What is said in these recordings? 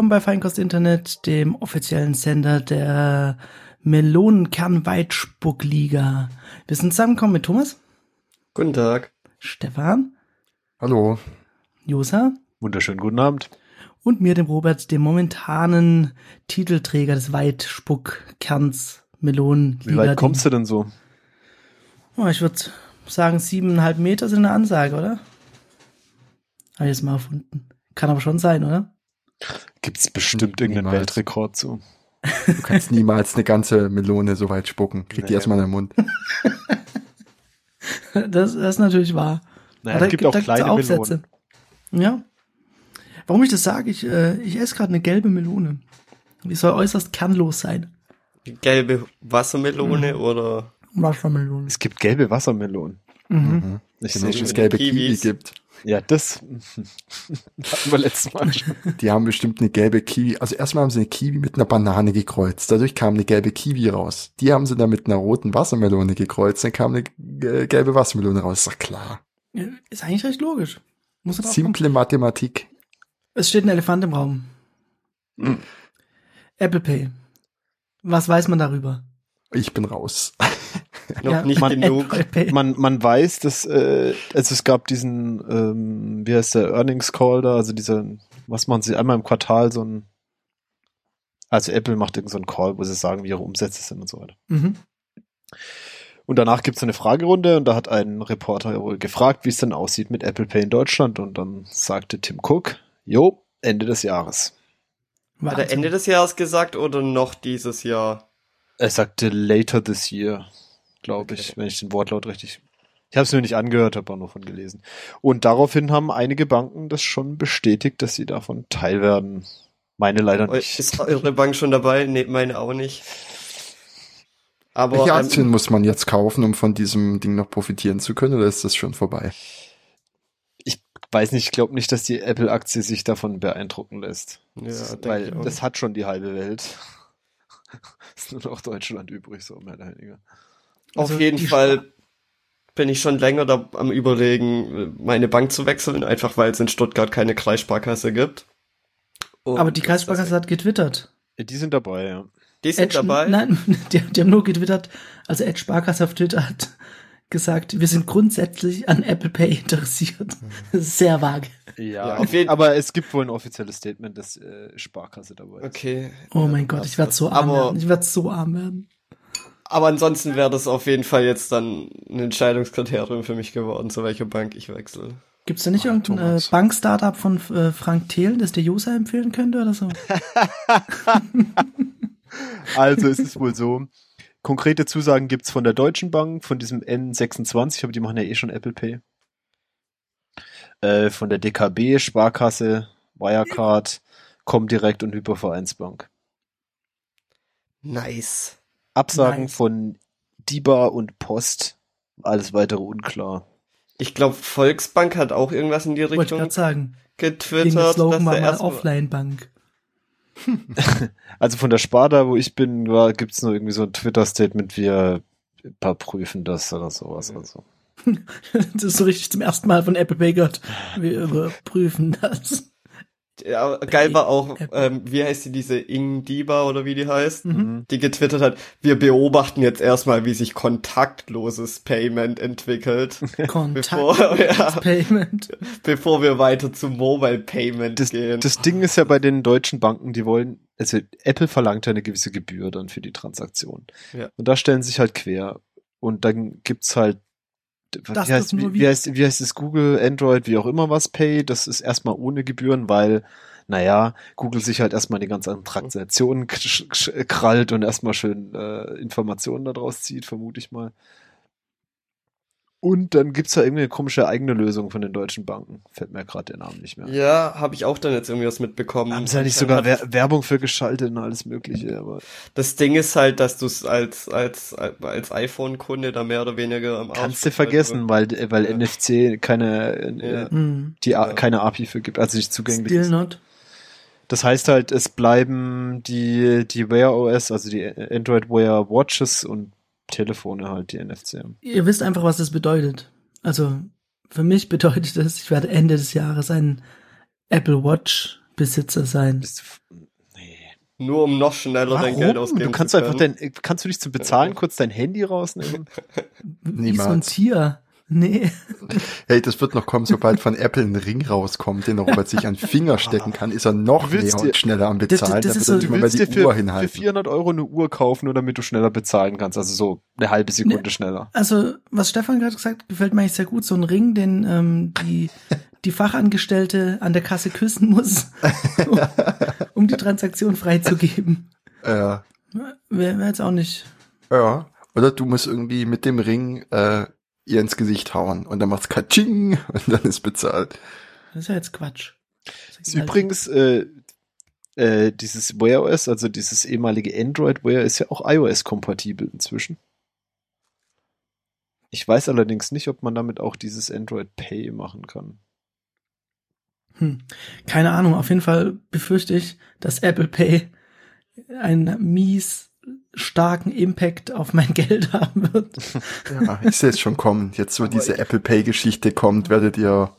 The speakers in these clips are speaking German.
Willkommen bei Feinkost Internet, dem offiziellen Sender der Melonenkernweitspuckliga. Wir sind zusammengekommen mit Thomas, Guten Tag. Stefan, Hallo. Josa Wunderschönen guten Abend. und mir, dem Robert, dem momentanen Titelträger des Weitspuckkerns Melonenliga. Wie weit kommst du denn so? Oh, ich würde sagen, siebeneinhalb Meter sind eine Ansage, oder? Habe ich jetzt mal erfunden. Kann aber schon sein, oder? Gibt's bestimmt irgendeinen Niemals. Weltrekord zu? Du kannst niemals eine ganze Melone so weit spucken. Krieg die Nee. erstmal in den Mund. Das, das ist natürlich wahr. Naja, es gibt da auch kleine Aufsätze. Melonen. Ja. Warum ich das sage, ich, äh, ich esse gerade eine gelbe Melone. Die soll äußerst kernlos sein. Gelbe Wassermelone oder Wassermelone. Es gibt gelbe Wassermelonen. Mhm. Ich Genau sehe schon. es gelbe Kiwis. Kiwi gibt. Ja, das hatten wir letztes Mal schon. Die haben bestimmt eine gelbe Kiwi. Also erstmal haben sie eine Kiwi mit einer Banane gekreuzt. Dadurch kam eine gelbe Kiwi raus. Die haben sie dann mit einer roten Wassermelone gekreuzt. Dann kam eine gelbe Wassermelone raus. Ist doch klar. Ja, Ist eigentlich recht logisch. Muss drauf kommen. Simple Mathematik. Es steht ein Elefant im Raum. Hm. Apple Pay. Was weiß man darüber? Ich bin raus. noch Ja, nicht man- genug. Man, man weiß, dass äh, also es gab diesen, ähm, wie heißt der, Earnings Call da, also dieser, was machen sie einmal im Quartal so ein, also Apple macht irgend so einen Call, wo sie sagen, wie ihre Umsätze sind und so weiter. Mhm. Und danach gibt's eine Fragerunde und da hat ein Reporter wohl gefragt, wie es denn aussieht mit Apple Pay in Deutschland und dann sagte Tim Cook, jo, Ende des Jahres. Hat er Wahnsinn. Ende des Jahres gesagt oder noch dieses Jahr? Er sagte later this year, glaube ich, wenn ich den Wortlaut richtig. Ich habe es mir nicht angehört, habe auch nur von gelesen. Und daraufhin haben einige Banken das schon bestätigt, dass sie davon teil werden. Meine leider nicht. Ist eure Bank schon dabei? Nee, meine auch nicht. Aber Welche ähm, Aktien muss man jetzt kaufen, um von diesem Ding noch profitieren zu können? Oder ist das schon vorbei? Ich weiß nicht, ich glaube nicht, dass die Apple-Aktie sich davon beeindrucken lässt. ja, Das- weil das hat schon die halbe Welt. ist nur noch Deutschland übrig, so mehr oder weniger. auf Also jeden Fall bin ich schon länger da am überlegen, meine Bank zu wechseln, einfach weil es in Stuttgart keine Kreissparkasse gibt. Und Aber die Kreissparkasse hat getwittert. Ja, die sind dabei, ja. Die sind Edge- dabei. Nein, die, die haben nur getwittert. Also Edge Sparkasse auf Twitter hat gesagt, wir sind grundsätzlich an Apple Pay interessiert. Ist sehr vage. Ja, Ja, auf auf jeden- aber es gibt wohl ein offizielles Statement, dass äh, Sparkasse dabei ist. Okay. Oh mein Gott, ich werde so arm Aber- werden. Ich werde so arm werden. Aber ansonsten wäre das auf jeden Fall jetzt dann ein Entscheidungskriterium für mich geworden, zu welcher Bank ich wechsle. Gibt's da nicht Ah, irgendein äh. Bank-Startup von äh, Frank Thelen, das der Josa empfehlen könnte oder so? Also es ist wohl so. Konkrete Zusagen gibt's von der Deutschen Bank, von diesem N26, aber die machen ja eh schon Apple Pay. Äh, von der DKB, Sparkasse, Wirecard, Comdirect und Hypervereinsbank. Nice. Absagen Nice. von DIBA und Post. Alles weitere unklar. Ich glaube, Volksbank hat auch irgendwas in die Wollte ich Richtung gerade sagen. Getwittert, Slogan war mal erst Offline-Bank. Also von der Sparda, wo ich bin, war, gibt's nur irgendwie so ein Twitter-Statement, wir überprüfen das oder sowas. Also. Das ist so richtig zum ersten Mal von Apple Pay gehört. Wir überprüfen das. Ja, geil war auch, Apple. ähm, wie heißt die, diese Ing Diba oder wie die heißt, Mhm. die getwittert hat, wir beobachten jetzt erstmal, wie sich kontaktloses Payment entwickelt, Bevor- ja. Contact-Payment. bevor wir weiter zum Mobile Payment Das, gehen. das Ding ist ja bei den deutschen Banken, die wollen, also Apple verlangt ja eine gewisse Gebühr dann für die Transaktion. Ja. Und da stellen sie sich halt quer. Und dann gibt's halt, Das wie, heißt, wie, wie, heißt, wie heißt es, Google, Android, wie auch immer was Pay, das ist erstmal ohne Gebühren, weil, naja, Google sich halt erstmal die ganzen Transaktionen krallt und erstmal schön äh, Informationen daraus zieht, vermute ich mal. Und dann gibt's da irgendwie eine komische eigene Lösung von den deutschen Banken. Fällt mir gerade der Name nicht mehr. ja, habe ich auch dann jetzt irgendwie was mitbekommen. Haben sie ja nicht sogar Wer Werbung für geschaltet und alles mögliche, aber Das Ding ist halt, dass du es als, als, als iPhone-Kunde da mehr oder weniger am Arsch kannst du vergessen, weil, weil Ja. NFC keine, äh, Ja. Hm. die Ja. keine API für gibt, also nicht zugänglich Still ist. not. Das heißt halt, es bleiben die, die Wear OS, also die Android Wear Watches und Telefone halt, die NFC. haben. Ihr wisst einfach, was das bedeutet. Also, für mich bedeutet das, ich werde Ende des Jahres einen Apple Watch Ring-Besitzer sein. Bist du, nee. Nur um noch schneller dein Geld Warum? ausgeben Du kannst zu einfach dein, kannst du nicht zum Bezahlen kurz dein Handy rausnehmen? Wie so ein Niemals. Tier. Nee. Hey, das wird noch kommen, sobald von Apple ein Ring rauskommt, den Robert sich an den Finger stecken kann, ist er noch dir- und schneller am Das- Bezahlen. das Da ist wird er so- Du willst dir die für, Uhr für hinhalten. 400 Euro eine Uhr kaufen, nur damit du schneller bezahlen kannst. Also so eine halbe Sekunde schneller. Also, was Stefan gerade gesagt hat, gefällt mir eigentlich sehr gut. So ein Ring, den ähm, die, die Fachangestellte an der Kasse küssen muss, um, um die Transaktion freizugeben. Ja. Wäre wär jetzt auch nicht. Ja. Oder du musst irgendwie mit dem Ring äh, ihr ins Gesicht hauen und dann macht's Katsching und dann ist bezahlt. Das ist ja jetzt Quatsch. Das Ist übrigens äh, äh, dieses Wear OS, also dieses ehemalige Android Wear, ist ja auch iOS-kompatibel inzwischen. Ich weiß allerdings nicht, ob man damit auch dieses Android Pay machen kann. Hm. Keine Ahnung, auf jeden Fall befürchte ich, dass Apple Pay einen mies starken Impact auf mein Geld haben wird. Ja, ich sehe es schon kommen. Jetzt, wo diese Apple Pay-Geschichte kommt, werdet ihr,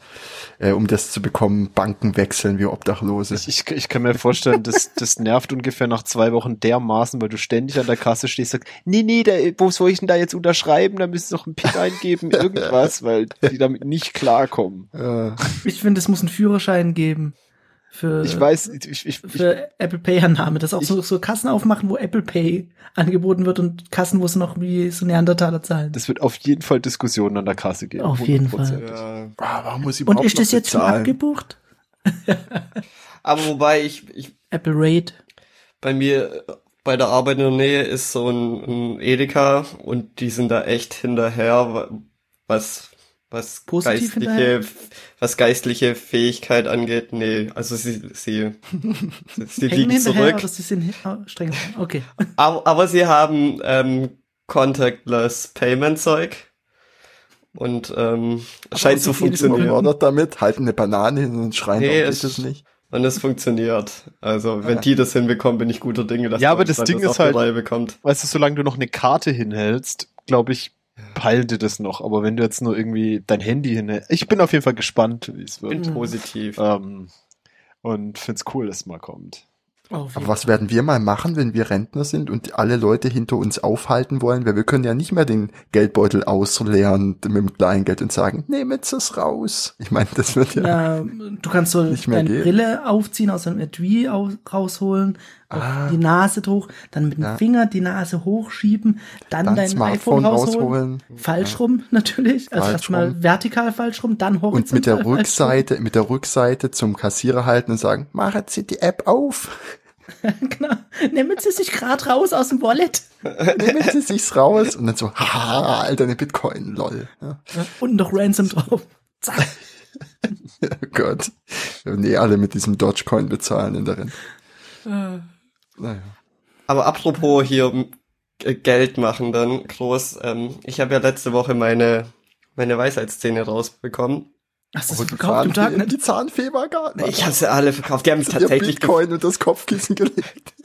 äh, um das zu bekommen, Banken wechseln wie Obdachlose. Ich, ich, ich kann mir vorstellen, das, das nervt ungefähr nach zwei Wochen dermaßen, weil du ständig an der Kasse stehst und sagst, nee, nee, da, wo soll ich denn da jetzt unterschreiben? Da müsst ihr noch einen PIN eingeben, irgendwas, weil die damit nicht klarkommen. Ich finde, es muss einen Führerschein geben für, Ich weiß, ich, ich, ich, für Apple Pay-Annahme. Das auch so, so Kassen aufmachen, wo Apple Pay angeboten wird und Kassen, wo es noch wie so Neandertaler zahlen. das wird auf jeden Fall Diskussionen an der Kasse geben. Auf jeden 100%. Ja. ah, warum muss ich und ist das jetzt schon bezahlen? abgebucht? Aber wobei ich, ich Apple Raid. bei mir bei der Arbeit in der Nähe ist so ein, ein Edeka und die sind da echt hinterher, wa- was was Positiv geistliche was geistliche Fähigkeit angeht. Nee, also sie sie sie, liegen hinterher zurück. oder sie sind oh, streng. Okay. Aber, aber sie haben ähm, contactless Payment Zeug und ähm, scheint zu funktionieren. Überfordert damit, halten eine Banane hin und schreien, Nee, nee, es- das nicht? Und es funktioniert. Also, wenn die das hinbekommen, bin ich guter Dinge, dass Ja, aber das Ding auf ist halt- bekommt. Weißt du, solange du noch eine Karte hinhältst, glaube ich, peilt dir das noch. Aber wenn du jetzt nur irgendwie dein Handy hinhältst, ich bin auf jeden Fall gespannt, wie es wird. Bin Mhm. positiv. Ähm, und find's cool, dass es mal kommt. Auf Aber was werden wir mal machen, wenn wir Rentner sind und alle Leute hinter uns aufhalten wollen? Weil wir können ja nicht mehr den Geldbeutel ausleeren mit dem Kleingeld und sagen, nehmt es raus. Ich meine, das wird ja. Ja, du kannst so Nicht mehr deine geht. Brille aufziehen, aus dem Etui au- rausholen, Ah. die Nase hoch, dann mit dem Ja. Finger die Nase hochschieben, dann, Dann dein Smartphone iPhone rausholen. rausholen. Falsch rum natürlich, also Falsch erstmal rum. vertikal falsch rum, dann horizontal Und mit der. Rückseite, mit der Rückseite zum Kassierer halten und sagen, machen Sie die App auf. genau. Nehmen Sie sich gerade raus aus dem Wallet Nehmen Sie sich's raus. Und dann so, haha, alter, eine Bitcoin, lol. Ja, und noch Ransom drauf. Zack. oh Gott. Wir werden eh alle mit diesem Dogecoin bezahlen in der Rente. Naja. Aber apropos hier Geld machen dann groß. Ähm, ich habe ja letzte Woche meine meine Weisheitszähne rausbekommen. Hast du Oh, verkauft im Zahnfee Tag? die Zahnfee war gar nicht. Ich habe sie alle verkauft. Die haben mich Dir tatsächlich gef- Bitcoin und das Kopfkissen gelegt.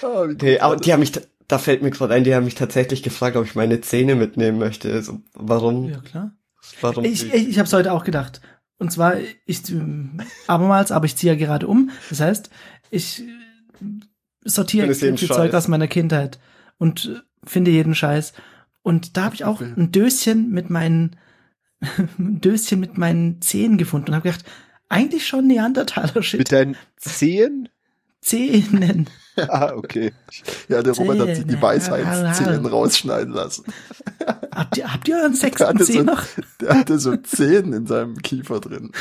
Gut Nee, aber die haben mich, da fällt mir gerade ein, die haben mich tatsächlich gefragt, ob ich meine Zähne mitnehmen möchte. Also, warum? Ja, klar. Warum? Ich, ich, ich habe es heute auch gedacht. Und zwar, ich ähm, abermals, aber ich ziehe ja gerade um. Das heißt, ich äh, sortiere extrem viel Zeug Scheiß. aus meiner Kindheit und äh, finde jeden Scheiß. Und da habe ich auch ein Döschen mit meinen ein Döschen mit meinen Zähnen gefunden und habe gedacht, eigentlich schon Neandertaler Mit deinen Zehen? Zähnen. ah, okay. Ja, der Robert hat sich die Zähne. Weisheitszähne rausschneiden lassen. Habt ihr, habt ihr euren Der sechsten Zeh so, noch? der hatte so Zehen in seinem Kiefer drin.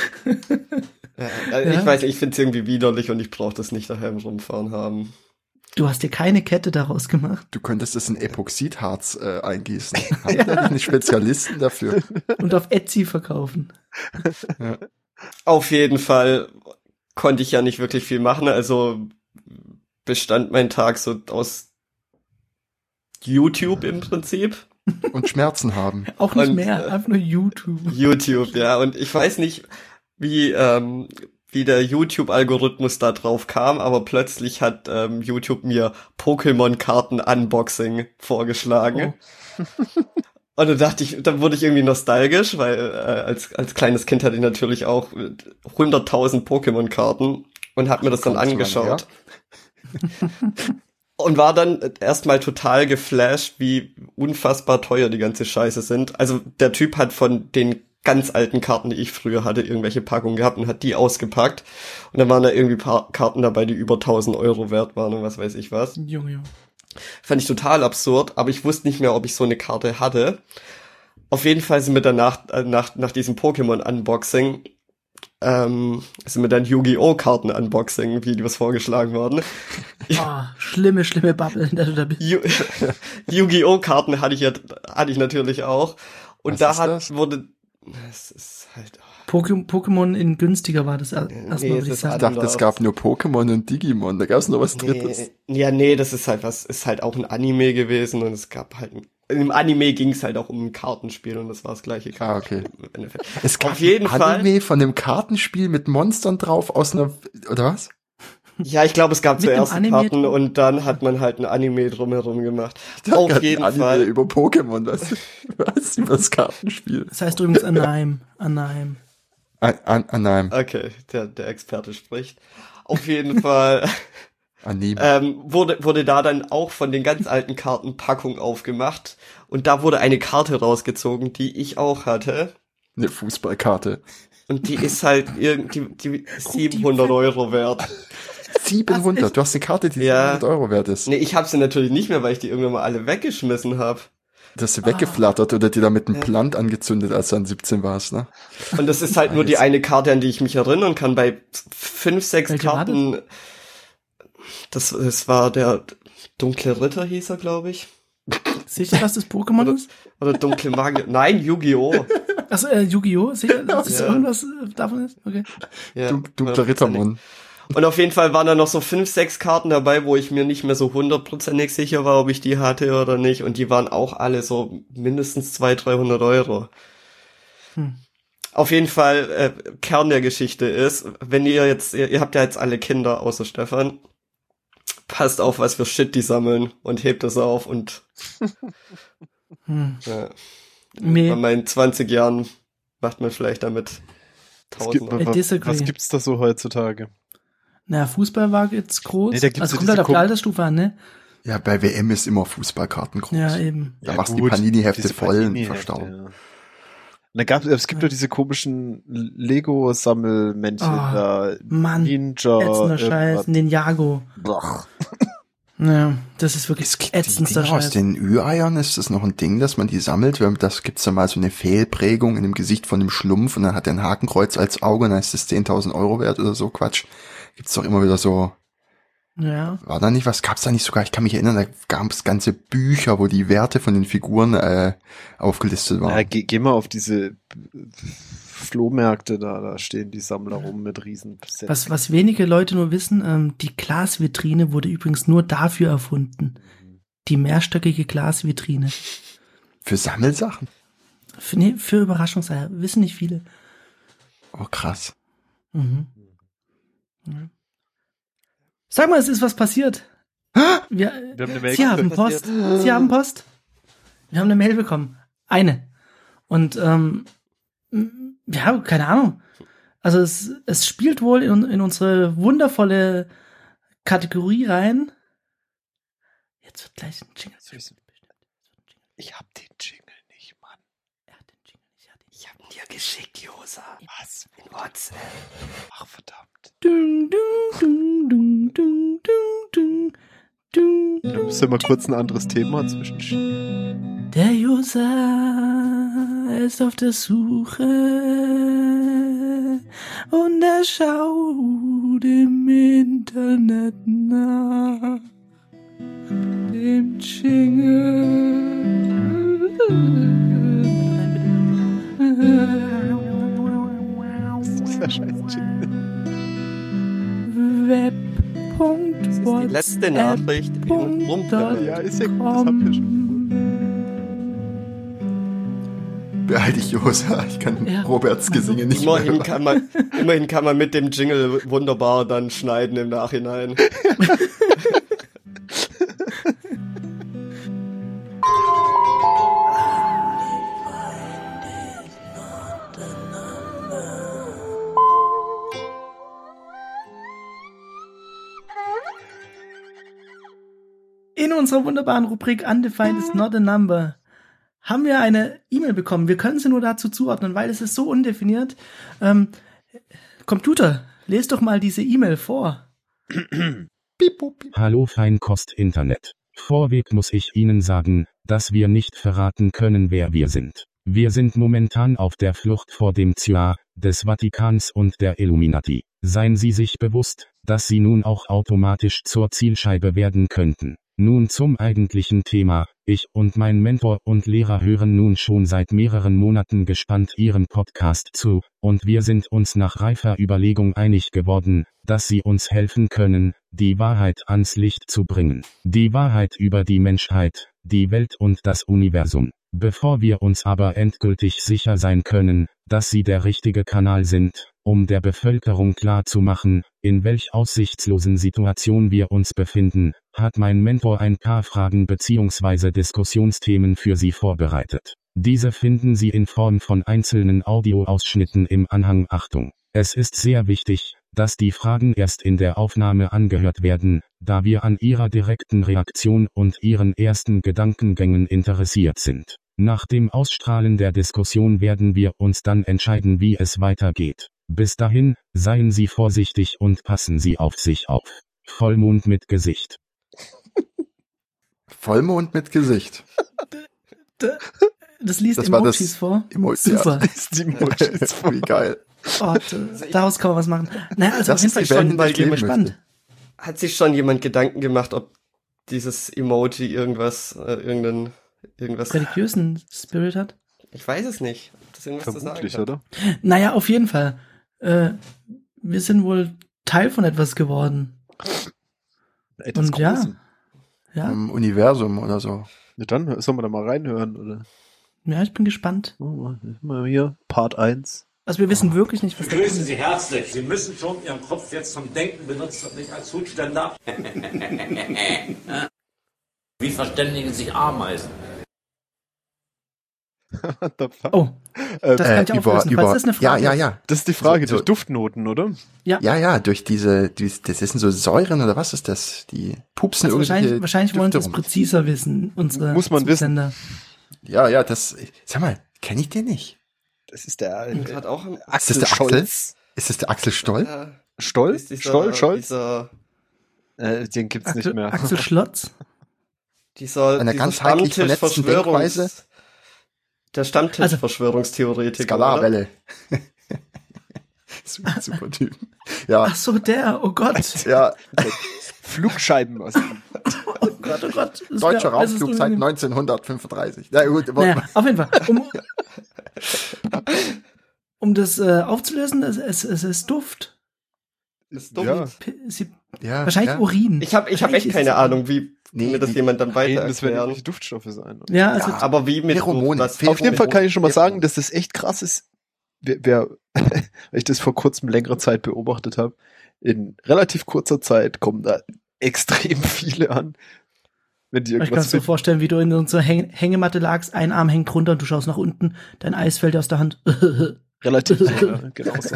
Ja, also Ja. Ich weiß, ich finde es irgendwie widerlich und ich brauche das nicht daheim rumfahren haben. Du hast dir keine Kette daraus gemacht. Du könntest das in Epoxidharz äh, eingießen. Haben ja. nicht Spezialisten dafür? und auf Etsy verkaufen. Auf jeden Fall konnte ich ja nicht wirklich viel machen, also bestand mein Tag so aus YouTube im Prinzip. Und Schmerzen haben. Auch nicht Und, mehr, äh, einfach nur YouTube. YouTube, ja. Und ich weiß nicht, wie, ähm, wie der YouTube-Algorithmus da drauf kam, aber plötzlich hat ähm, YouTube mir Pokémon-Karten-Unboxing vorgeschlagen. Und dann dachte ich, dann wurde ich irgendwie nostalgisch, weil äh, als, als kleines Kind hatte ich natürlich auch 100.000 Pokémon-Karten und habe mir das dann Kommt angeschaut. Und war dann erstmal total geflasht, wie unfassbar teuer die ganze Scheiße sind. Also der Typ hat von den ganz alten Karten, die ich früher hatte, irgendwelche Packungen gehabt und hat die ausgepackt. Und dann waren da irgendwie paar Karten dabei, die über 1000 Euro wert waren und was weiß ich was. Junge, Junge. Fand ich total absurd, aber ich wusste nicht mehr, ob ich so eine Karte hatte. Auf jeden Fall sind wir danach, äh, nach, nach diesem Pokémon-Unboxing, ähm, sind mir dann Yu-Gi-Oh! Karten-Unboxing-Videos vorgeschlagen worden. Oh, schlimme, schlimme Bubble, in der du da bist. Yu- Yu-Gi-Oh! Karten hatte ich ja, hatte ich natürlich auch. Und Was da ist hat, das? wurde, es ist halt, Poké- Pokémon in günstiger war das er- Nee, erstmal, es würde ich ist Ich sagen. dachte, es gab nur Pokémon und Digimon. Da gab es noch was Drittes. Nee, ja, nee, das ist halt was, ist halt auch ein Anime gewesen und es gab halt, ein, im Anime ging es halt auch um ein Kartenspiel und das war das gleiche. Ah, okay. Im Endeffekt. Es gab Auf jeden ein Fall. Anime von einem Kartenspiel mit Monstern drauf aus einer, oder was? Ja, ich glaube, es gab Mit zuerst Karten drum? und dann hat man halt ein Anime drumherum gemacht. Auf jeden ein Anime Fall. über Pokémon, was? Was über das Kartenspiel? Das heißt übrigens Anheim. Anheim. An, an, an einem Okay, der, der Experte spricht. Auf jeden Fall. Ähm, wurde, wurde da dann auch von den ganz alten Karten Packung aufgemacht und da wurde eine Karte rausgezogen, die ich auch hatte. Eine Fußballkarte. Und die ist halt irgendwie die 700 Euro wert. 700. Du hast eine Karte, die Ja. 700 Euro wert ist. Nee, ich habe sie natürlich nicht mehr, weil ich die irgendwann mal alle weggeschmissen habe. Du hast sie weggeflattert oder die da mit einem Plant angezündet, als du dann 17 warst, ne? Und das ist halt nur die eine Karte, an die ich mich erinnern kann. Bei fünf, sechs Welche Karten. Das, das war der dunkle Ritter, hieß er, glaube ich. Sicher, dass das Pokémon ist? Oder dunkle Magier. Nein, Yu-Gi-Oh! Achso, äh, Yu-Gi-Oh! Sicher, dass das Ja. irgendwas äh, davon ist? Okay. Ja, Du, dunkler Rittermann. Und auf jeden Fall waren da noch so fünf, sechs Karten dabei, wo ich mir nicht mehr so hundertprozentig sicher war, ob ich die hatte oder nicht. Und die waren auch alle so mindestens 200, 300 Euro. Hm. Auf jeden Fall, äh, Kern der Geschichte ist, wenn ihr jetzt, ihr, ihr habt ja jetzt alle Kinder, außer Stefan, passt auf, was für Shit die sammeln und hebt das auf und Hm. ja, Nee. bei meinen 20 Jahren macht man vielleicht damit Was, gibt, tausend. I disagree. was gibt's da so heutzutage? Naja, Fußball war jetzt groß. Nee, da gibt's also ja kommt halt auf die Altersstufe an, ne? Ja, bei WM ist immer Fußballkarten groß. Ja, eben. Da machst du die Panini-Hefte voll und verstauben. ja. Da gab, es gibt doch diese komischen Lego-Sammelmännchen Ah, da. Mann, Ninja. Scheiß. Ninjago. Boah. Ja, das ist wirklich gibt die ätzendster Dinger aus Scheiß. den Ü-Eiern, ist das noch ein Ding, dass man die sammelt? Das gibt's da mal so eine Fehlprägung in dem Gesicht von dem Schlumpf und dann hat er ein Hakenkreuz als Auge und dann ist das 10.000 Euro wert oder so Quatsch. Gibt's doch immer wieder so, Ja. war da nicht was, gab's da nicht sogar, ich kann mich erinnern, da gab's ganze Bücher, wo die Werte von den Figuren äh, aufgelistet Ja, waren. geh, geh mal auf diese Flohmärkte da, da stehen die Sammler rum mit riesen Was, was wenige Leute nur wissen, ähm, die Glasvitrine wurde übrigens nur dafür erfunden. Die mehrstöckige Glasvitrine. Für Sammelsachen? Für, nee, für Überraschungseier. Wissen nicht viele. Oh krass. Mhm. Ja. Sag mal, es ist was passiert. Wir, Wir haben eine Mail Sie haben passiert. Post. Sie haben Post. Wir haben eine Mail bekommen. Eine. Und ähm, ja, keine Ahnung. Also es, es spielt wohl in, in unsere wundervolle Kategorie rein. Jetzt wird gleich ein Jingle. Ich hab den Jingle nicht, Mann. Er hat den Jingle nicht. Ich hab dir geschickt, Josa. Was? In WhatsApp. Ach, verdammt. Dung, dung, dung, dung, dung, dung, dung, Da dung. müsste mal kurz ein anderes Thema zwischen. Der User ist auf der Suche und er schaut im Internet nach dem Dieser scheiß Jingle. Web. Das ist die letzte Nachricht Rumtreppe. Ja, ist ja gut, das habt ihr schon. Behalte ich Josa, ich kann Ja. Roberts Gesinge nicht Immerhin mehr. kann man, immerhin kann man mit dem Jingle wunderbar dann schneiden im Nachhinein. unserer wunderbaren Rubrik Undefined is not a number haben wir eine E-Mail bekommen. Wir können sie nur dazu zuordnen, weil es ist so undefiniert. Ähm, Computer, lest doch mal diese E-Mail vor. Hallo Feinkost Internet. Vorweg muss ich Ihnen sagen, dass wir nicht verraten können, wer wir sind. Wir sind momentan auf der Flucht vor dem Zya, des Vatikans und der Illuminati. Seien Sie sich bewusst, dass Sie nun auch automatisch zur Zielscheibe werden könnten. Nun zum eigentlichen Thema. Ich und mein Mentor und Lehrer hören nun schon seit mehreren Monaten gespannt Ihren Podcast zu, und wir sind uns nach reifer Überlegung einig geworden, dass Sie uns helfen können, die Wahrheit ans Licht zu bringen. Die Wahrheit über die Menschheit, die Welt und das Universum. Bevor wir uns aber endgültig sicher sein können, dass Sie der richtige Kanal sind, um der Bevölkerung klarzumachen, in welch aussichtslosen Situation wir uns befinden, hat mein Mentor ein paar Fragen bzw. Diskussionsthemen für Sie vorbereitet. Diese finden Sie in Form von einzelnen Audioausschnitten im Anhang Achtung. Es ist sehr wichtig, dass die Fragen erst in der Aufnahme angehört werden, da wir an Ihrer direkten Reaktion und Ihren ersten Gedankengängen interessiert sind. Nach dem Ausstrahlen der Diskussion werden wir uns dann entscheiden, wie es weitergeht. Bis dahin, seien Sie vorsichtig und passen Sie auf sich auf. Vollmond mit Gesicht. Vollmond mit Gesicht. Das liest Das war Emojis das vor. Emo Super. Ja, ist die Emojis. Wie geil. Oh, daraus kann man was machen. Naja, also Das auf jeden ist Fall schon spannend. möchte. Hat sich schon jemand Gedanken gemacht, ob dieses Emoji irgendwas, äh, irgendein, irgendwas, Religiösen Spirit hat. ich weiß es nicht, ob das irgendwas zu Vermutlich, sagen hat. oder? Naja, auf jeden Fall. Äh, wir sind wohl Teil von etwas geworden. Etwas Und ja. Großem. Ja, Im Universum oder so. Na dann, sollen wir da mal reinhören, oder? ja, ich bin gespannt. Oh, mal hier, Part 1. Also wir wissen wirklich nicht, was Grüßen. Sie herzlich. Sie müssen schon Ihren Kopf jetzt zum Denken benutzen und nicht als Hutständer. Wie verständigen sich Ameisen? What the fuck? Oh, Äh, das kann ich auflösen. Falls das eine ja, Frage ja, ist. ja. das ist die Frage, so- durch Duftnoten, oder? Ja, ja, durch diese, dies- das sind so Säuren oder was ist das? Die pupsen Also wahrscheinlich, irgendwelche wahrscheinlich wollen sie es präziser wissen, unsere Muss man wissen. Zusender. Ja, ja, das, sag mal, kenne ich den nicht? Das ist der äh, hat auch ein, Axel der Axel? Scholz. Ist das der Axel Stoll? äh, Stoll? ist dieser, Stoll? Scholz? Dieser, Äh, den gibt's Axel, nicht mehr. Axel Schlotz. dieser, Einer dieser ganzheitlich vernetzten Denkweise. Der Stammtisch-Verschwörungstheoretiker. oder? Skalarwelle. super, super Typ. Ja, Ach so, der. Oh Gott. ja, Flugscheiben aus. Oh Gott, oh Gott. Deutscher wär Raumflug seit unangenehm. 1935. Na gut, Naja, auf jeden Fall. Um, um das äh, aufzulösen, es, es, es ist Duft. Ist dumm. Ja. Sie, ja, wahrscheinlich ja. Urin. Ich habe ich hab echt keine Ahnung, wie Nee, mir das jemand dann weiter Das werden erklären. irgendwelche Duftstoffe sein. oder? Ja, also Ja, Aber wie mit Pheromone, was Pheromone. Auf jeden Fall kann ich schon mal sagen, dass das echt krass ist, wer, wer weil ich das vor kurzem längere Zeit beobachtet habe. In relativ kurzer Zeit kommen da extrem viele an. Wenn die ich kann irgendwas es so finden. vorstellen, wie du in unserer Häng Hängematte lagst, ein Arm hängt runter und du schaust nach unten, dein Eis fällt dir aus der Hand. Relativ sicher, genau so.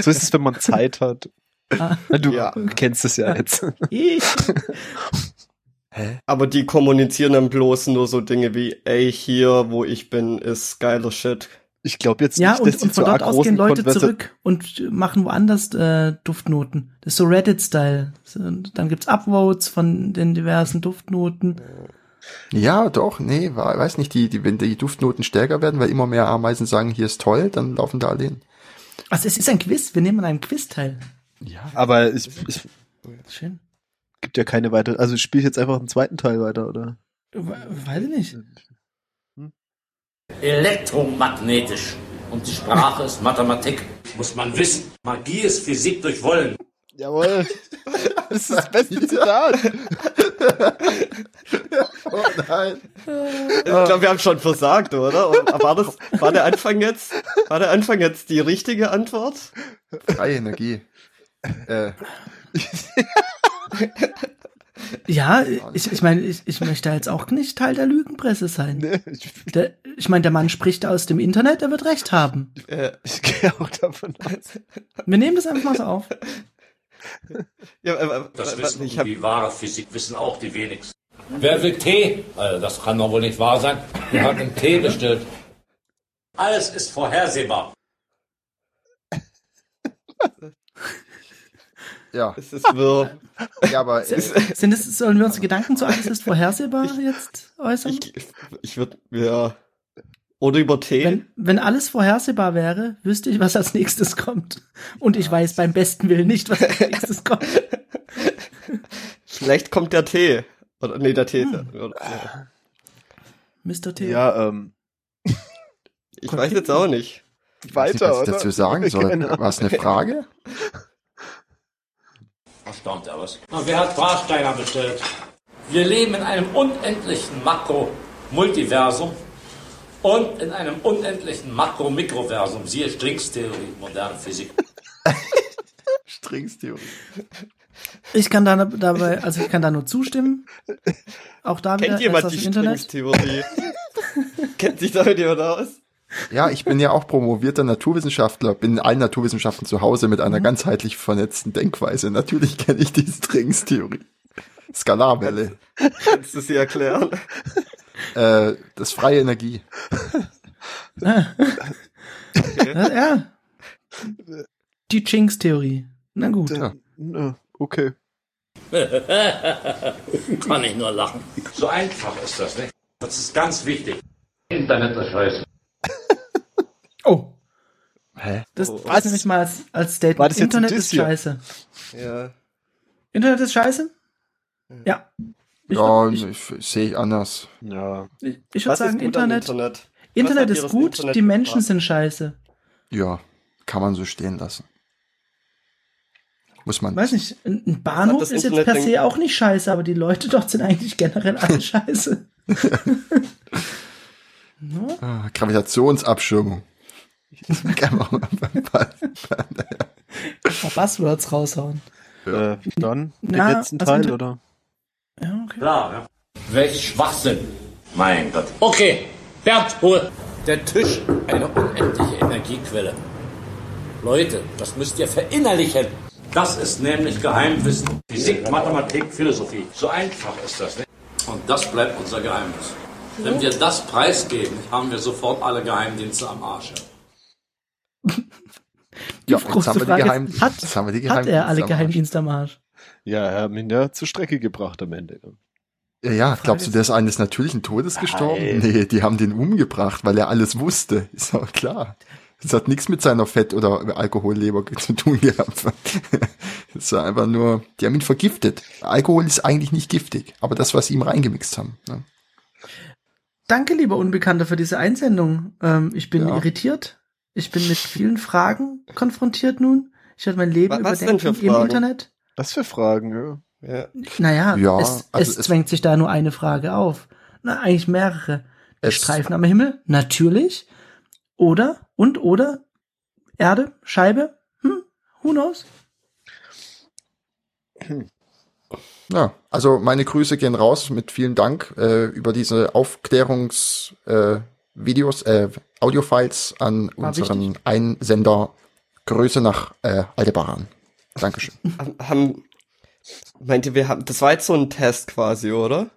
so ist es, wenn man Zeit hat. Ah. Du Ja. kennst es ja jetzt. Hä? Aber die kommunizieren dann bloß nur so Dinge wie, ey, hier, wo ich bin, ist geiler Shit. Ich glaube jetzt Ja, nicht, und, dass die und von zu dort arg aus gehen Leute Konversa- zurück und machen woanders äh, Duftnoten. Das ist so Reddit-Style. Und Dann gibt's Upvotes von den diversen Duftnoten. Ja, doch, nee, weiß nicht, die, die, wenn die Duftnoten stärker werden, weil immer mehr Ameisen sagen, hier ist toll, dann laufen da alle hin. Also es ist ein Quiz, wir nehmen an einem Quiz teil. Ja. Aber ich, ich Schön. Gibt ja keine weitere. Also spiele ich jetzt einfach einen zweiten Teil weiter, oder? We- Weiß ich nicht. Elektromagnetisch. Und die Sprache ist Mathematik. Muss man wissen. Magie ist Physik durch Wollen. Jawohl. Das ist das beste Zitat. Oh nein. Ich glaube, wir haben schon versagt, oder? War, das, war der Anfang jetzt, war der Anfang jetzt die richtige Antwort? Freie Energie. Äh, Ja, ich, ich meine, ich, ich möchte jetzt auch nicht Teil der Lügenpresse sein. Nee, ich, Der, ich meine, der Mann spricht aus dem Internet, er wird recht haben. Äh, ich gehe auch davon aus. Wir nehmen das einfach mal so auf. ja, äh, Das Wissen ich hab, die wahre Physik wissen auch die wenigsten. Wer will Tee? Also, das kann doch wohl nicht wahr sein. Wer hat den Tee bestellt? Alles ist vorhersehbar. Ja, Es ist wirr. ja aber äh, Sind es, sollen wir unsere Gedanken zu alles ist vorhersehbar jetzt äußern? Ich, ich würde, ja. Oder über Tee. Wenn, wenn alles vorhersehbar wäre, wüsste ich, was als nächstes kommt. Und ich weiß beim besten Willen nicht, was als nächstes kommt. Vielleicht kommt der Tee. Oder, nee, der Tee. Hm. Oder, ja. Mr. T. Ja, ähm, Ich weiß jetzt auch nicht. ich weiß nicht, weiter, was ich dazu sagen soll. Ahnung. War es eine Frage? Erstaunt er was. Na, wer hat Warsteiner bestellt? Wir leben in einem unendlichen Makro-Multiversum und in einem unendlichen Makro-Mikroversum. Siehe Stringstheorie, moderne Physik. Stringstheorie. Ich kann da dabei, also ich kann da nur zustimmen. Auch da wieder Kennt jemand erst die. Stringstheorie? Kennt sich damit jemand aus? Ja, ich bin ja auch promovierter Naturwissenschaftler, bin in allen Naturwissenschaften zu Hause mit einer ganzheitlich vernetzten Denkweise. Natürlich kenne ich die Stringstheorie. Skalarwelle, Kannst du sie erklären? äh, das freie Energie. Ja, ja. Die Chinks-Theorie. Na gut. Ja. na, okay. Kann ich nur lachen. So einfach ist das, nicht? Das ist ganz wichtig. Internet ist scheiße. Oh, Hä? das Oh, was nämlich mal als, als Statement. War das jetzt Internet ist scheiße. Ja. Internet ist scheiße? Ja. Ich, Ja, ich, ich, sehe ich anders. Ja. ich, ich würde sagen, Internet, Internet? Internet ist gut, Internet die Menschen gebracht? sind scheiße. Ja, kann man so stehen lassen. Muss man. Weiß nicht, ein Bahnhof ist jetzt Internet per se auch nicht scheiße, aber die Leute dort sind eigentlich generell alle scheiße. no? Ah, Gravitationsabschirmung. Kann man mal- Mal Buzzwords raushauen. Äh, dann den Na, letzten also Teil, inter- oder? Ja, okay. Klar, ja. Welch Schwachsinn. Mein Gott. Okay, Bernd, Ruhe. Der Tisch, eine unendliche Energiequelle. Leute, das müsst ihr verinnerlichen. Das ist nämlich Geheimwissen. Physik, Mathematik, Philosophie. So einfach ist das, nicht? Und das bleibt unser Geheimnis. Wenn wir das preisgeben, haben wir sofort alle Geheimdienste am Arsch. Ja, jetzt haben wir die Frage ist, Geheim hat, jetzt haben wir die hat er alle. Geheimdienste am Arsch? Ja, er hat ihn ja zur Strecke gebracht am Ende. Ja, ja, glaubst du, der ist eines natürlichen Todes gestorben? Nee, die haben den umgebracht, weil er alles wusste. Ist auch klar. Das hat nichts mit seiner Fett- oder Alkoholleber zu tun gehabt. Das war einfach nur, die haben ihn vergiftet. Alkohol ist eigentlich nicht giftig, aber das, was sie ihm reingemixt haben. Ne? Danke, lieber Unbekannter, für diese Einsendung. Ähm, ich bin Ja. irritiert. Ich bin mit vielen Fragen konfrontiert nun. Ich werde mein Leben Wa- was überdenken im? Internet. Was für Fragen, ja. Ja. Naja, Ja, es, also es es- zwängt sich da nur eine Frage auf. Na, eigentlich mehrere. Es- Streifen am Himmel? Natürlich. Oder, und, oder, Erde, Scheibe? Hm, who knows? Ja, also meine Grüße gehen raus mit vielen Dank äh, über diese Aufklärungs äh, Videos, äh, Audiofiles an War unseren wichtig. Einsender. Grüße nach äh, Aldebaran. Dankeschön. Haben- Haben, meint ihr, wir haben, das war jetzt so ein Test quasi, oder?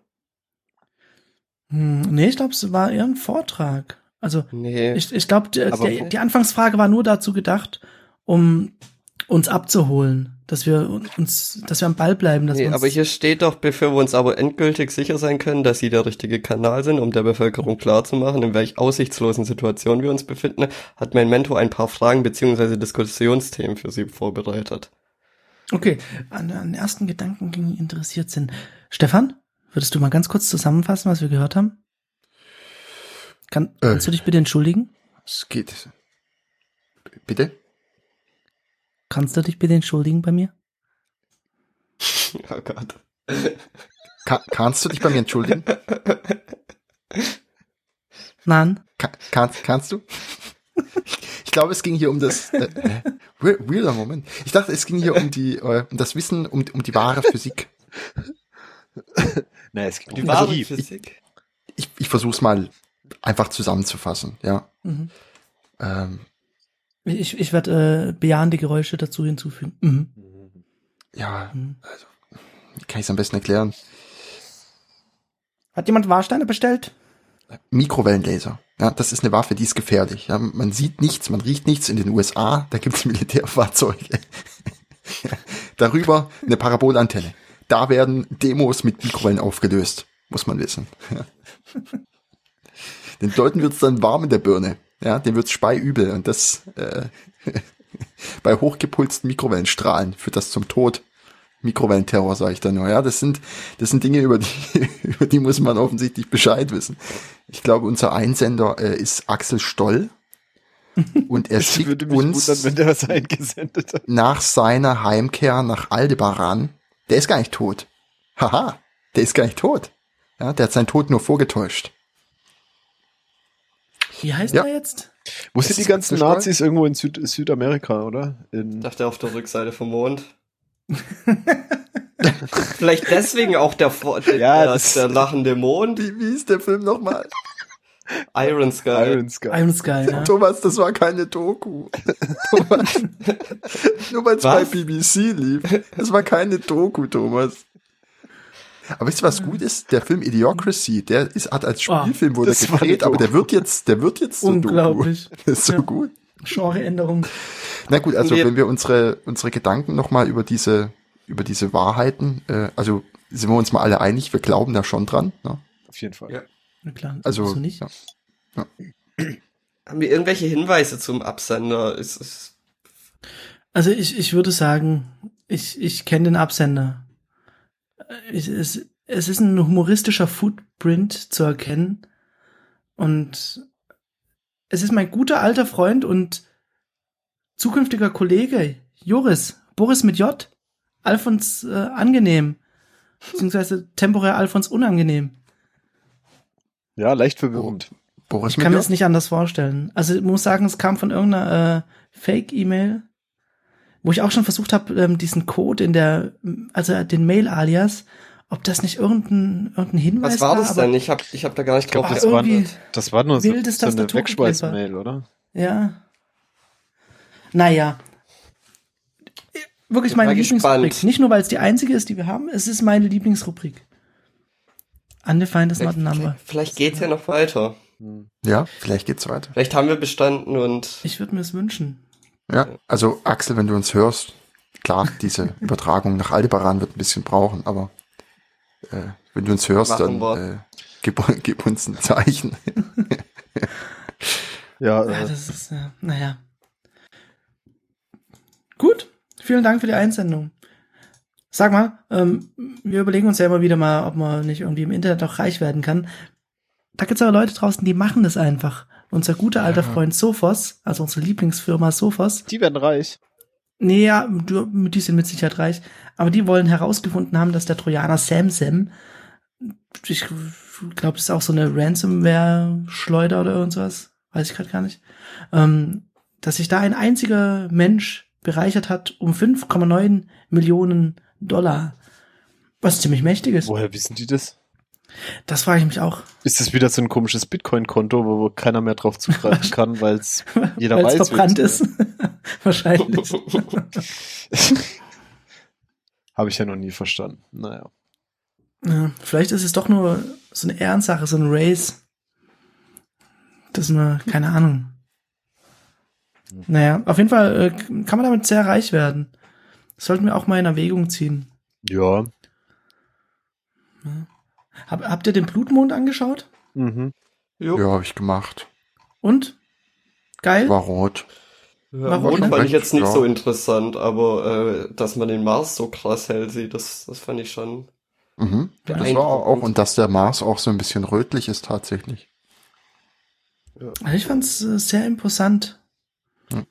Hm, nee, ich glaube, es war eher ein Vortrag. Also, Nee. ich, ich glaube, die, die Anfangsfrage war nur dazu gedacht, um uns abzuholen, dass wir uns, dass wir am Ball bleiben, dass Nee, wir uns, aber hier steht doch, bevor wir uns aber endgültig sicher sein können, dass sie der richtige Kanal sind, um der Bevölkerung klarzumachen, in welch aussichtslosen Situation wir uns befinden, hat mein Mentor ein paar Fragen beziehungsweise Diskussionsthemen für sie vorbereitet. Okay, an, an ersten Gedankengängen interessiert sind. Stefan, würdest du mal ganz kurz zusammenfassen, was wir gehört haben? Kann, Äh. kannst du dich bitte entschuldigen? Es geht. Bitte? Kannst du dich bitte entschuldigen bei mir? Oh Gott. Ka kannst du dich bei mir entschuldigen? Nein. Ka kannst, kannst du? Ich glaube, es ging hier um das. Äh, weirder Moment. Ich dachte, es ging hier um die, äh, um das Wissen, um, um die wahre Physik. Naja, es gibt Die die wahre Magie. Physik. Ich, ich versuche es mal einfach zusammenzufassen. Ja. Mhm. Ähm, Ich, ich werde äh, bejahende Geräusche dazu hinzufügen. Mhm. ja, Mhm. also, kann ich es am besten erklären? Hat jemand Warsteine bestellt? Mikrowellenlaser. Ja, das ist eine Waffe, die ist gefährlich. Ja, man sieht nichts, man riecht nichts in den USA, da gibt's Militärfahrzeuge. Darüber eine Parabolantenne. Da werden Demos mit Mikrowellen aufgelöst, muss man wissen. Den Leuten wird's dann warm in der Birne. Ja, dem wird's speiübel und das äh, bei hochgepulsten Mikrowellenstrahlen führt das zum Tod. Mikrowellenterror, sage ich da nur. Ja, das sind, das sind Dinge, über die, über die muss man offensichtlich Bescheid wissen. Ich glaube, unser Einsender äh, ist Axel Stoll. Und er schickt uns wundern, nach seiner Heimkehr nach Aldebaran. Der ist gar nicht tot. Haha, der ist gar nicht tot. Ja, der hat seinen Tod nur vorgetäuscht. Wie heißt Ja. er jetzt? Wo sind die ganzen? Nazis irgendwo in Süd Südamerika, oder? In, dachte auf der Rückseite vom Mond. Vielleicht deswegen auch der, der, Ja, der, das- der lachende Mond. Wie, wie ist der Film nochmal? Iron Sky. Iron Sky. Iron Sky, ja. Thomas, das war keine Doku. Thomas, nur weil es bei? BBC lief. Das war keine Doku, Thomas. Aber wisst ihr, was gut ist? Der Film Idiocracy, der ist, hat als Ah, Spielfilm wurde war eine gedreht, aber der wird jetzt, der wird jetzt so Unglaublich. Doku. Das ist so Ja. gut. Genreänderung. Na gut, also wenn wir unsere, unsere Gedanken nochmal über diese, über diese Wahrheiten, äh, also sind wir uns mal alle einig, wir glauben da schon dran. Ne? Auf jeden Fall. Ja. Na klar, Also, wieso nicht? ja. Haben wir irgendwelche Hinweise zum Absender? Ist, ist, Also ich, ich würde sagen, ich, ich kenne den Absender. Es, es, es ist ein humoristischer Footprint zu erkennen. Und es ist mein guter alter Freund und zukünftiger Kollege, Joris, Boris mit J, Alfons äh, angenehm, beziehungsweise temporär Alfons unangenehm. Ja, leicht verwirrend. Boris Ich kann mir das nicht anders vorstellen. Also ich muss sagen, es kam von irgendeiner äh, Fake-E-Mail, wo ich auch schon versucht habe, ähm, diesen Code in der, also den Mail-Alias, ob das nicht irgendein, irgendein Hinweis was war das aber- denn? Ich hab, ich hab da gar nicht drauf Das war, irgendwie das war nur so, so eine. Wegschmeiß-Mail, oder? Ja. Naja. Wirklich meine Lieblingsrubrik. gespannt. Nicht nur, weil es die einzige ist, die wir haben, es ist meine Lieblingsrubrik. Undefined is not a number. Vielleicht geht's ja noch weiter. Ja, vielleicht geht's weiter. Vielleicht haben wir bestanden und Ich würde mir es wünschen. Ja, also Axel, wenn du uns hörst, klar, diese Übertragung nach Aldebaran wird ein bisschen brauchen, aber äh, wenn du uns hörst, Machen dann äh, gib, gib uns ein Zeichen. Ja, Ja, äh, das ist, ja, naja. Gut, vielen Dank für die Einsendung. Sag mal, ähm, wir überlegen uns ja immer wieder mal, ob man nicht irgendwie im Internet auch reich werden kann. Da gibt's aber Leute draußen, die machen das einfach. Unser guter alter Freund Sophos, also unsere Lieblingsfirma Sophos, die werden reich. nee, ja, du, die sind mit Sicherheit reich, aber die wollen herausgefunden haben, dass der Trojaner Samsam, ich glaube, das ist auch so eine Ransomware-Schleuder oder irgendwas, weiß ich gerade gar nicht, ähm, dass sich da ein einziger Mensch bereichert hat um 5,9 Millionen Dollar. Was ziemlich mächtig ist. Woher wissen die das? Das frage ich mich auch. Ist das wieder so ein komisches Bitcoin-Konto, wo keiner mehr drauf zugreifen kann, weil es jeder Weil es weiß, verbrannt ist. Wahrscheinlich. Habe ich ja noch nie verstanden. Naja. Ja, vielleicht ist es doch nur so eine Ehrensache, so ein Race. Das ist nur, keine Ahnung. Naja, auf jeden Fall äh, kann man damit sehr reich werden. Das sollten wir auch mal in Erwägung ziehen. Ja. Hab, habt ihr den Blutmond angeschaut? Mhm. jo. Ja, habe ich gemacht. Und? Geil? War rot. Ja, Warum? Mond fand ich jetzt nicht Ja. so interessant, aber äh, dass man den Mars so krass hell sieht, das, das fand ich schon. Mhm. Das war auch, und dass der Mars auch so ein bisschen rötlich ist tatsächlich. Also ich fand's äh, sehr imposant.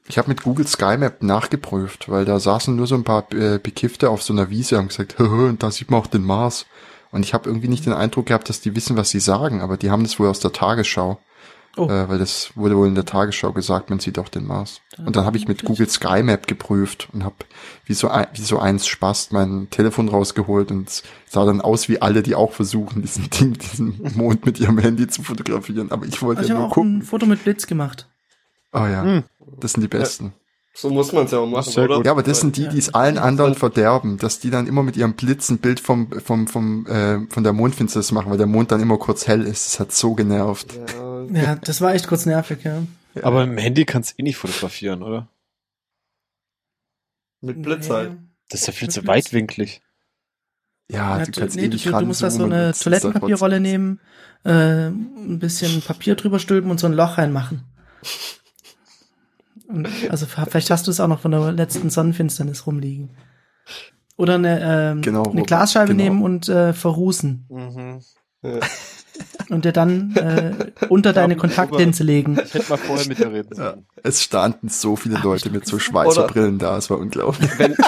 Ich habe mit Google Sky Map nachgeprüft, weil da saßen nur so ein paar äh, Bekiffte auf so einer Wiese und haben gesagt, "Hö, und da sieht man auch den Mars. Und ich habe irgendwie nicht den Eindruck gehabt, dass die wissen, was sie sagen, aber die haben das wohl aus der Tagesschau. Oh. Äh, weil das wurde wohl in der Tagesschau gesagt, man sieht auch den Mars. Und dann habe ich mit Google Sky Map geprüft und habe wie so ein, wie so eins Spast mein Telefon rausgeholt und es sah dann aus wie alle, die auch versuchen, diesen Ding, diesen Mond mit ihrem Handy zu fotografieren. Aber ich wollte Also ich ja habe nur auch ein gucken. Foto mit Blitz gemacht. Oh ja, Hm. das sind die besten. So muss man es ja auch machen, Sehr oder? gut. Ja, aber das sind die, die es allen anderen verderben, dass die dann immer mit ihrem Blitz ein Bild vom, vom, vom, äh, von der Mondfinsternis machen, weil der Mond dann immer kurz hell ist. Das hat so genervt. Ja, Ja, das war echt kurz nervig, ja. Aber im Handy kannst du eh nicht fotografieren, oder? mit Blitz halt. Das ist ja viel Mit zu Blitz. weitwinklig. Ja, Ja, du kannst nee, eh du, nicht du musst da so eine Toilettenpapierrolle nehmen, äh, ein bisschen Papier drüber stülpen und so ein Loch reinmachen. Und, also vielleicht hast du es auch noch von der letzten Sonnenfinsternis rumliegen. Oder eine, ähm, Genau, eine Glasscheibe genau. nehmen und äh, verrußen. Mhm. Und dir dann äh, unter deine Ja, Kontaktlinse legen. Ich hätte mal vorher mit dir reden Ja, es standen so viele Ach, Leute mit so glaub, Schweißerbrillen da, es war unglaublich. Wenn,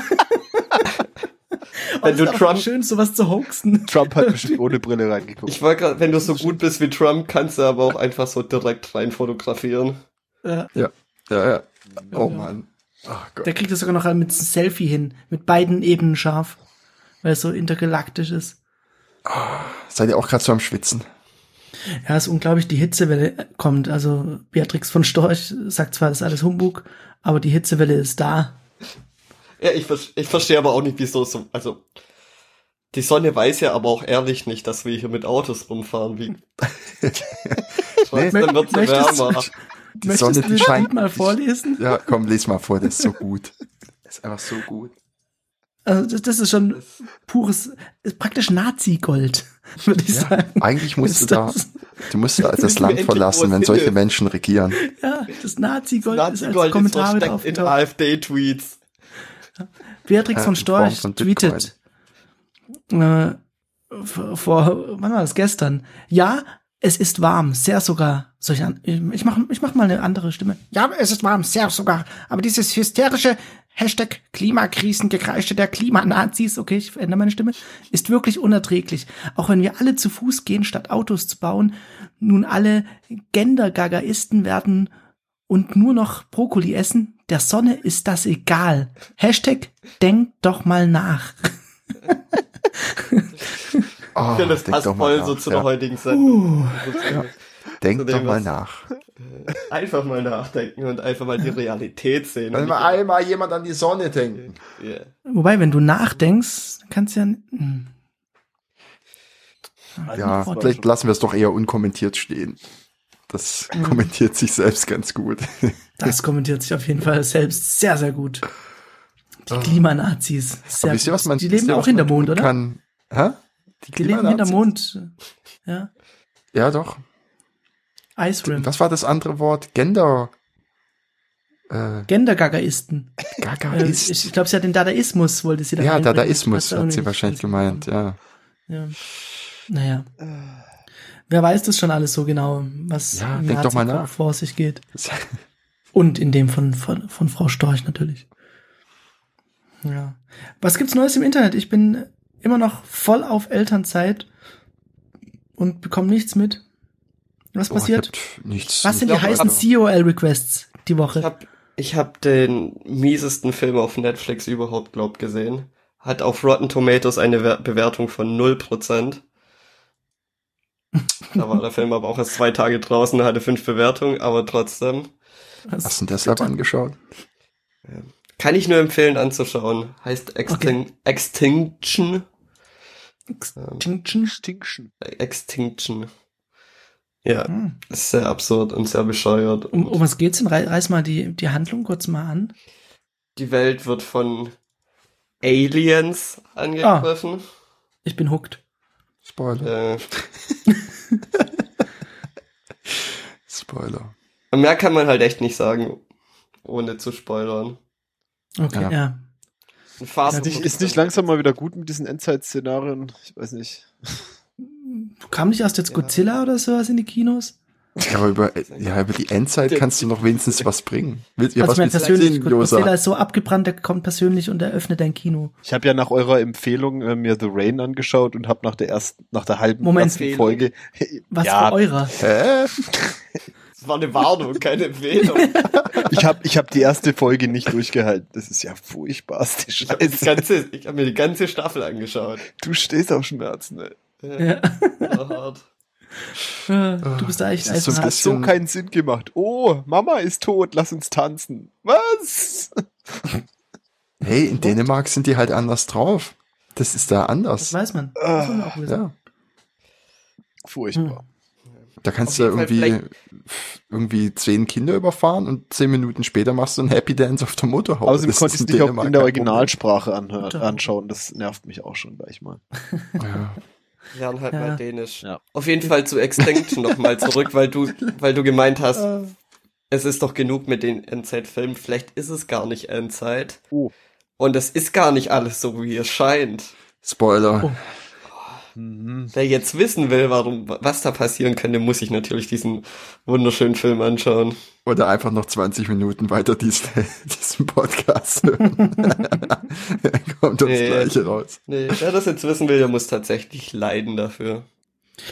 Oh, wenn das du Trump, schön, sowas zu hoaxen. Trump hat bestimmt ohne Brille reingeguckt. ich wollte gerade, wenn du so gut bist wie Trump, kannst du aber auch einfach so direkt rein fotografieren. Äh, Ja, ja. Oh Ja. Mann. Ach Gott. der kriegt das sogar noch mit einem Selfie hin. Mit beiden Ebenen scharf. Weil es so intergalaktisch ist. Seid ihr auch gerade so am Schwitzen? Ja, es ist unglaublich, die Hitzewelle kommt. Also Beatrix von Storch sagt zwar, das ist alles Humbug, aber die Hitzewelle ist da. Ja, ich, ich verstehe aber auch nicht, wieso so, also, die Sonne weiß ja aber auch ehrlich nicht, dass wir hier mit Autos rumfahren, wie. Ich weiß, dann wird's ja Möchtest- wärmer. Die Möchtest Sonne, du die das scheint. Mal vorlesen? Ja, komm, les mal vor, das ist so gut. Das ist einfach so gut. Also das, das ist schon pures, ist praktisch Nazi-Gold, würde ich Ja, sagen. eigentlich musst du Ist da, das- du musst da das Land verlassen, wenn solche ist. Menschen regieren. Ja, das Nazi-Gold ist als ist Kommentar wieder versteckt in. AfD-Tweets. Beatrix Ja, von Storch von tweetet äh, vor, wann war das gestern? Ja, es ist warm, sehr sogar. Soll ich, an, ich mach, ich mach mal eine andere Stimme. Ja, es ist warm, sehr sogar. Aber dieses hysterische Hashtag Klimakrisengekreische der Klimanazis, okay, ich verändere meine Stimme, ist wirklich unerträglich. Auch wenn wir alle zu Fuß gehen, statt Autos zu bauen, nun alle Gender-Gagaisten werden und nur noch Brokkoli essen, der Sonne ist das egal. Hashtag denkt doch mal nach. Oh, Ich finde, das denk passt doch mal voll nach. so zu ja. der heutigen Sendung. Uh, Denk doch mal nach. Einfach mal nachdenken und einfach mal die Realität sehen. Wenn mal einmal jemand an die Sonne denken. Yeah. wobei, wenn du nachdenkst, kannst du ja. Hm. Ja, vielleicht lassen wir es doch eher unkommentiert stehen. Das kommentiert sich selbst ganz gut. Das kommentiert sich auf jeden Fall selbst sehr, sehr gut. Die Klimanazis. Sehr wisst ihr, was man, die leben auch hinter Mond, oder? Kann? Hä? Die leben hinter? Mond. Ja. Ja, doch. Ice Rim. Was war das andere Wort? Gender. Äh, Gender-Gagaisten. Gaga Äh, ich glaube, sie hat den Dadaismus, wollte sie da ja, reinbringen. Dadaismus Hat sie wahrscheinlich gemeint, ja. Ja. Naja. Wer weiß das schon alles so genau, was Ja, denk doch mal nach. vor sich geht. Und in dem von, von, von Frau Storch natürlich. Ja. Was gibt's Neues im Internet? Ich bin immer noch voll auf Elternzeit und bekomme nichts mit. Was Boah, ich passiert? nichts. Was sind die heißen COL-Requests die Ich Woche? hab, ich hab den miesesten Film auf Netflix überhaupt, glaub, gesehen. Hat auf Rotten Tomatoes eine Wer- Bewertung von 0%. Da war der Film aber auch erst zwei Tage draußen, hatte fünf Bewertungen, aber trotzdem. Was? Hast du ihn deshalb angeschaut? Kann ich nur empfehlen anzuschauen. Heißt Extin Extinction. Extinction? Extinction. Extinction. Ja, Hm. ist sehr absurd und sehr bescheuert. Um, Und um was geht's denn? Rei- Reiß mal die, die Handlung kurz mal an. die Welt wird von Aliens angegriffen. Ich bin hooked. Spoiler. Äh, Spoiler. und mehr kann man halt echt nicht sagen, ohne zu spoilern. Okay, Ja. ja. Ist nicht, ist nicht langsam mal wieder gut mit diesen Endzeit-Szenarien? Ich weiß nicht. Kam nicht erst jetzt Godzilla oder sowas in die Kinos? Ja, aber über, ja, über die Endzeit kannst du noch wenigstens was bringen. Willst ihr also was du persönlich, sehen, Godzilla ist so abgebrannt, der kommt persönlich und eröffnet dein Kino. Ich habe ja nach eurer Empfehlung äh, mir The Rain angeschaut und habe nach der ersten, nach der halben Moment. ersten Folge. Was ja, für eurer? Hä? Das war eine Warnung, keine Empfehlung. ich habe ich hab die erste Folge nicht durchgehalten. Das ist ja furchtbarste Ich habe Scheiße. ganze, ich hab mir die ganze Staffel angeschaut. Du stehst auf Schmerzen, ey. Ja. War hart. Äh, Du bist da echt Das ein eisenhart. Hat so keinen Sinn gemacht. Oh, Mama ist tot, lass uns tanzen. Was? Hey, in Dänemark sind die halt anders drauf. Das ist da Das anders. weiß man. Das man auch. Ja. Furchtbar. Da kannst Auf du Fall irgendwie, irgendwie zehn Kinder überfahren und zehn Minuten später machst du einen Happy Dance auf der Motorhaube. Außerdem Das konnte es nicht auch in der. Originalsprache anhör, Motorhaube. anschauen. Das nervt mich auch schon gleich mal. Ja. Lern halt Ja. mal Dänisch. Ja. Auf jeden Fall zu Extinction nochmal zurück, weil du, weil du gemeint hast, es ist doch genug mit den Endzeit-Filmen. Vielleicht ist es gar nicht Endzeit. Oh. Und es ist gar nicht alles so, wie es scheint. Spoiler. Oh. Mhm. Wer jetzt wissen will, warum, was da passieren könnte, muss sich natürlich diesen wunderschönen Film anschauen. Oder einfach noch 20 Minuten weiter diesen, diesen Podcast hören. Kommt uns Nee. gleiche raus. Nee, wer das jetzt wissen will, der muss tatsächlich leiden dafür.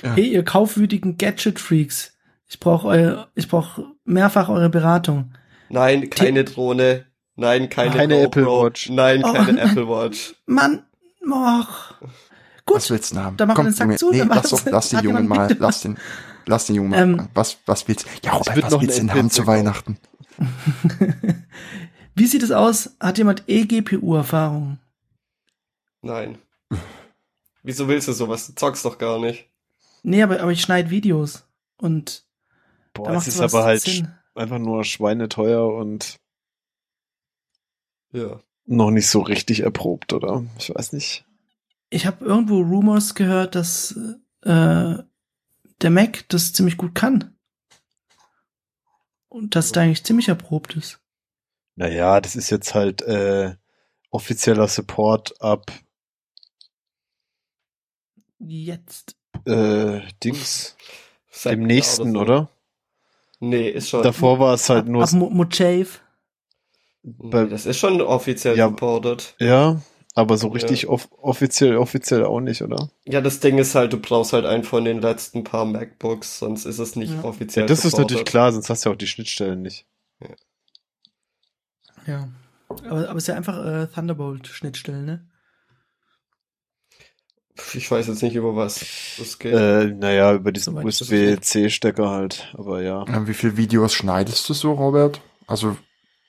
Hey, ihr kaufwütigen Gadget-Freaks. Ich brauche euer, ich brauche mehrfach eure Beratung. Nein, keine Drohne. Nein, keine, Keine. Apple Watch. Nein, Oh, keine. Apple Watch. Mann, och. Gut, Was willst du denn haben? dann machen wir den Sack Junge, zu, Nee, dann lass, doch, lass den Jungen mal, lass den, lass den Jungen mal. Ähm, was, was, willst, ja, Robert, was willst du denn haben zu Weihnachten? Wie sieht es aus? Hat jemand eGPU-Erfahrung? Nein. Wieso willst du sowas? Du zockst doch gar nicht. Nee, aber, aber ich schneide Videos. Und da Boah, es macht ist aber halt Sinn. einfach nur schweineteuer und Ja. noch nicht so richtig erprobt, oder? Ich weiß nicht. Ich habe irgendwo Rumors gehört, dass äh, der Mac das ziemlich gut kann. Und dass da eigentlich ziemlich erprobt ist. Naja, das ist jetzt halt äh, offizieller Support ab Jetzt. äh, Dings Seit dem nächsten, Jahr oder? so. Nee, ist schon. Davor war es halt ab, nur ab Mo- Mojave. Nee, das ist schon offiziell Ja. supported. ja, aber so Ja. richtig off offiziell offiziell auch nicht, oder? Ja, das Ding ist halt, du brauchst halt einen von den letzten paar MacBooks, sonst ist es nicht Ja. offiziell Ja, das ist natürlich klar, sonst hast du ja auch die Schnittstellen nicht. Ja. Aber, aber es ist ja einfach äh, Thunderbolt-Schnittstellen, ne? Ich weiß jetzt nicht, über was es geht. Äh, naja, über diesen das USB-C-Stecker halt, aber ja. Ähm, Wie viele Videos schneidest du so, Robert? Also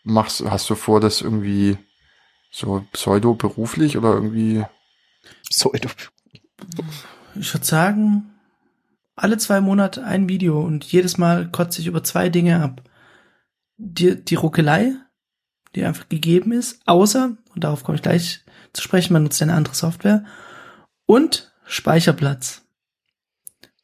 machst, hast du vor, das irgendwie so pseudo-beruflich oder irgendwie So, du, Ich würde sagen, alle zwei Monate ein Video und jedes Mal kotze ich über zwei Dinge ab. Die, die Ruckelei, die einfach gegeben ist, außer, und darauf komme ich gleich zu sprechen, man nutzt eine andere Software, und Speicherplatz.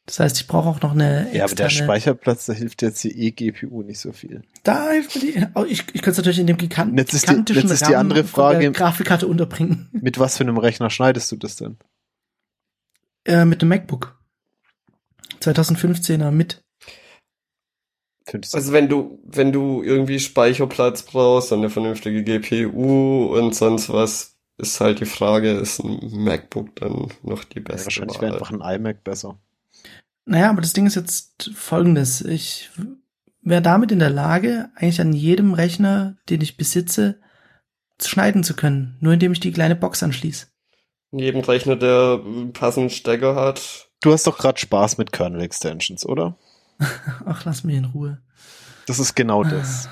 Das heißt, ich brauche auch noch eine externe... ja, aber der Speicherplatz, da hilft jetzt die eGPU nicht so viel. Da hilft mir die... Oh, ich, ich könnte es natürlich in dem gigan Jetzt ist die- gigantischen jetzt ist die andere von der Frage- Grafikkarte unterbringen. Mit was für einem Rechner schneidest du das denn? Äh, mit dem MacBook. 2015er mit. Also wenn du, wenn du irgendwie Speicherplatz brauchst und eine vernünftige GPU und sonst was, ist halt die Frage, ist ein MacBook dann noch die ja, beste wahrscheinlich wäre einfach ein iMac besser. Naja, aber das Ding ist jetzt folgendes. Ich wäre damit in der Lage, eigentlich an jedem Rechner, den ich besitze, zu schneiden zu können. Nur indem ich die kleine Box anschließe. In jedem Rechner, der einen passenden Stecker hat. Du hast doch gerade Spaß mit Kernel Extensions, oder? Ach, lass mich in Ruhe. Das ist genau das.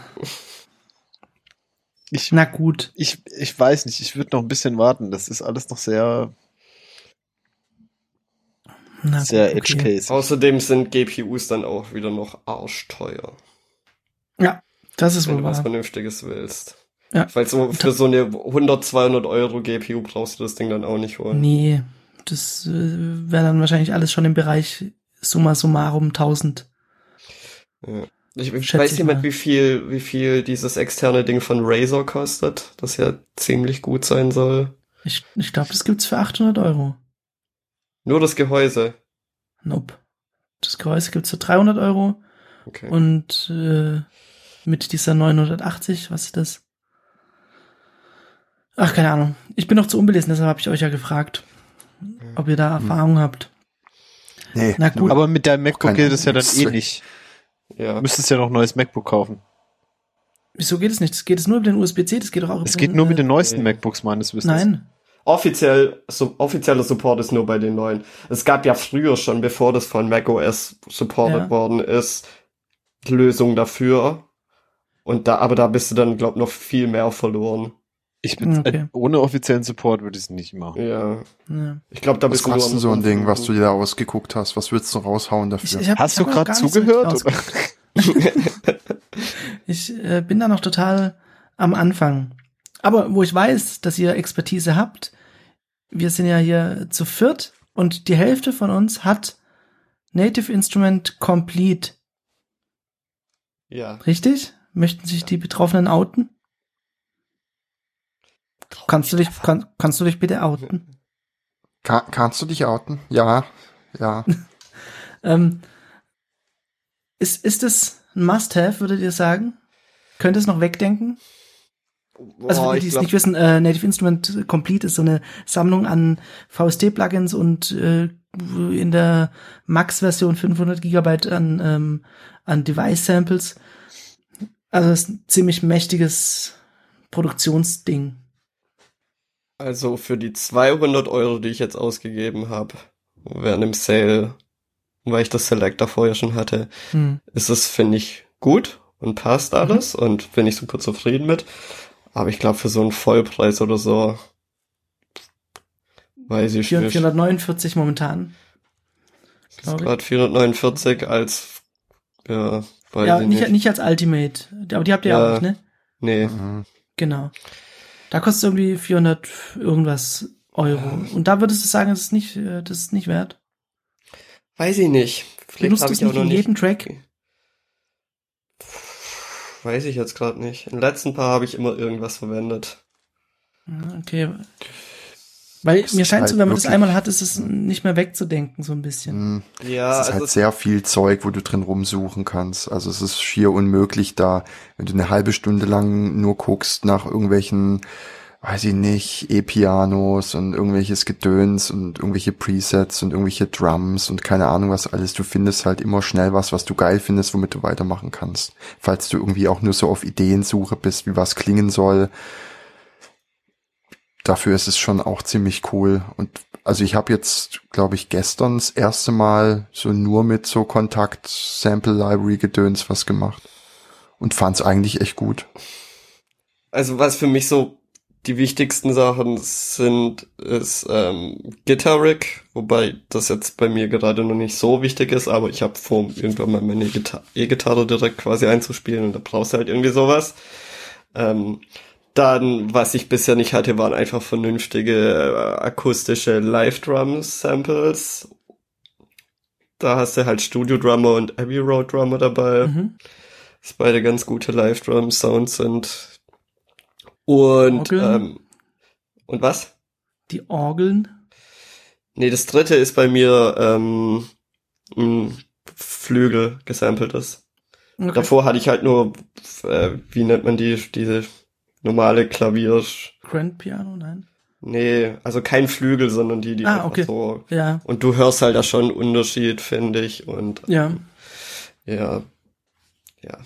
Ich, Na gut. ich, ich weiß nicht, ich würde noch ein bisschen warten. Das ist alles noch sehr, Na sehr okay. case. Außerdem sind GPUs dann auch wieder noch arschteuer, Ja, das ist wenn wohl du was. Vernünftiges willst. Ja. Weil so für so eine 100, 200 Euro GPU brauchst du das Ding dann auch nicht holen. Nee, das äh, wäre dann wahrscheinlich alles schon im Bereich summa summarum 1000. Ja. Ich, ich Schätze weiß jemand, mal. wie viel, wie viel dieses externe Ding von Razer kostet, das ja ziemlich gut sein soll. Ich, ich glaube, das gibt's für 800 Euro. Nur das Gehäuse. Nope. Das Gehäuse gibt's für 300 Euro. Okay. Und äh, mit dieser 980, was ist das? Ach, keine Ahnung. Ich bin noch zu unbelesen, deshalb habe ich euch ja gefragt, ob ihr da Erfahrung habt. Nee, Na gut. Aber mit deinem MacBook geht es ja dann eh nicht. ja. Du müsstest ja noch ein neues MacBook kaufen. Wieso geht es nicht? Das geht es nur über den USB-C, das geht doch auch über Es den, geht nur mit den äh, neuesten nee. MacBooks meines Wissens. Nein. Offiziell, so, offizieller Support ist nur bei den neuen. Es gab ja früher schon, bevor das von macOS supported Ja. worden ist, Lösungen dafür. Und da, aber da bist du dann, glaub, noch viel mehr verloren. Ich bin, Okay. äh, ohne offiziellen Support würde ich es nicht machen. Ja. Ja. Ich glaube, da Was bist du kostet so ein Ding, was du dir da ausgeguckt hast? Was würdest du raushauen Ich, dafür? ich hab, Hast ich du gerade so zugehört? ausgeguckt. Ich äh, bin da noch total am Anfang. Aber wo ich weiß, dass ihr Expertise habt, wir sind ja hier zu viert und die Hälfte von uns hat Native Instrument Complete. Ja. Richtig? Möchten sich die Betroffenen outen? Kannst du dich, kann, kannst du dich bitte outen? Ka kannst du dich outen? Ja, ja. Ähm, ist, ist es ein Must-Have, würdet ihr sagen? Könnt ihr es noch wegdenken? Also, Boah, für die, die es nicht wissen, äh, Native Instrument Complete ist so eine Sammlung an VST-Plugins und äh, in der Max-Version 500 Gigabyte an, ähm, an Device-Samples. Also, ist ein ziemlich mächtiges Produktionsding. Also für die 200 Euro, die ich jetzt ausgegeben habe, während dem Sale, weil ich das Selector vorher schon hatte, Hm. ist es, finde ich, gut und passt alles und bin ich super zufrieden mit. Aber ich glaube, für so einen Vollpreis oder so, weiß ich Vier- nicht. 449 momentan. Das ist glaub ich. gerade 449 als, ja, weiß Ja, ich nicht, nicht. als Ultimate. Aber die habt ihr ja, Ja. auch nicht, ne? Nee, Mhm. Genau. Da kostet es irgendwie 400 irgendwas Euro. Und da würdest du sagen, das ist nicht, äh, das ist nicht wert. weiß ich nicht. Vielleicht Benutzt habe du es ich auch nicht noch in nicht. jedem Track? Weiß ich jetzt gerade nicht. In den letzten paar habe ich immer irgendwas verwendet. Ja, Okay. Weil Das mir scheint halt so, wenn man das einmal hat, ist es nicht mehr wegzudenken, so ein bisschen. Mhm. Ja, Es ist also halt sehr viel Zeug, wo du drin rumsuchen kannst. Also es ist schier unmöglich da, wenn du eine halbe Stunde lang nur guckst nach irgendwelchen, weiß ich nicht, E-Pianos und irgendwelches Gedöns und irgendwelche Presets und irgendwelche Drums und keine Ahnung was alles. Du findest halt immer schnell was, was du geil findest, womit du weitermachen kannst. Falls du irgendwie auch nur so auf Ideensuche bist, wie was klingen soll. Dafür ist es schon auch ziemlich cool. Und also ich habe jetzt, glaube ich, gestern das erste Mal so nur mit so Kontakt Sample Library Gedöns was gemacht und fand es eigentlich echt gut. Also was für mich so die wichtigsten Sachen sind, ist ähm, Guitar Rig, wobei das jetzt bei mir gerade noch nicht so wichtig ist, aber ich habe vor, irgendwann mal meine Gita- E-Gitarre direkt quasi einzuspielen und da brauchst du halt irgendwie sowas. Ähm, dann, was ich bisher nicht hatte, waren einfach vernünftige äh, akustische Live-Drum-Samples. Da hast du halt Studio-Drummer und Abbey Road Drummer dabei Mhm. dass beide ganz gute Live-Drum-Sounds sind. Und, ähm, und was? Die Orgeln. Nee, das dritte ist bei mir ähm, ein Flügel gesampeltes. Okay. Davor hatte ich halt nur, äh, wie nennt man die, diese normale Klavier, Grand Piano, nein. nee, also kein Flügel, sondern die, die Ah, einfach okay. so, Ja, und du hörst halt da schon einen Unterschied, finde ich, und ja. Ja. Ja.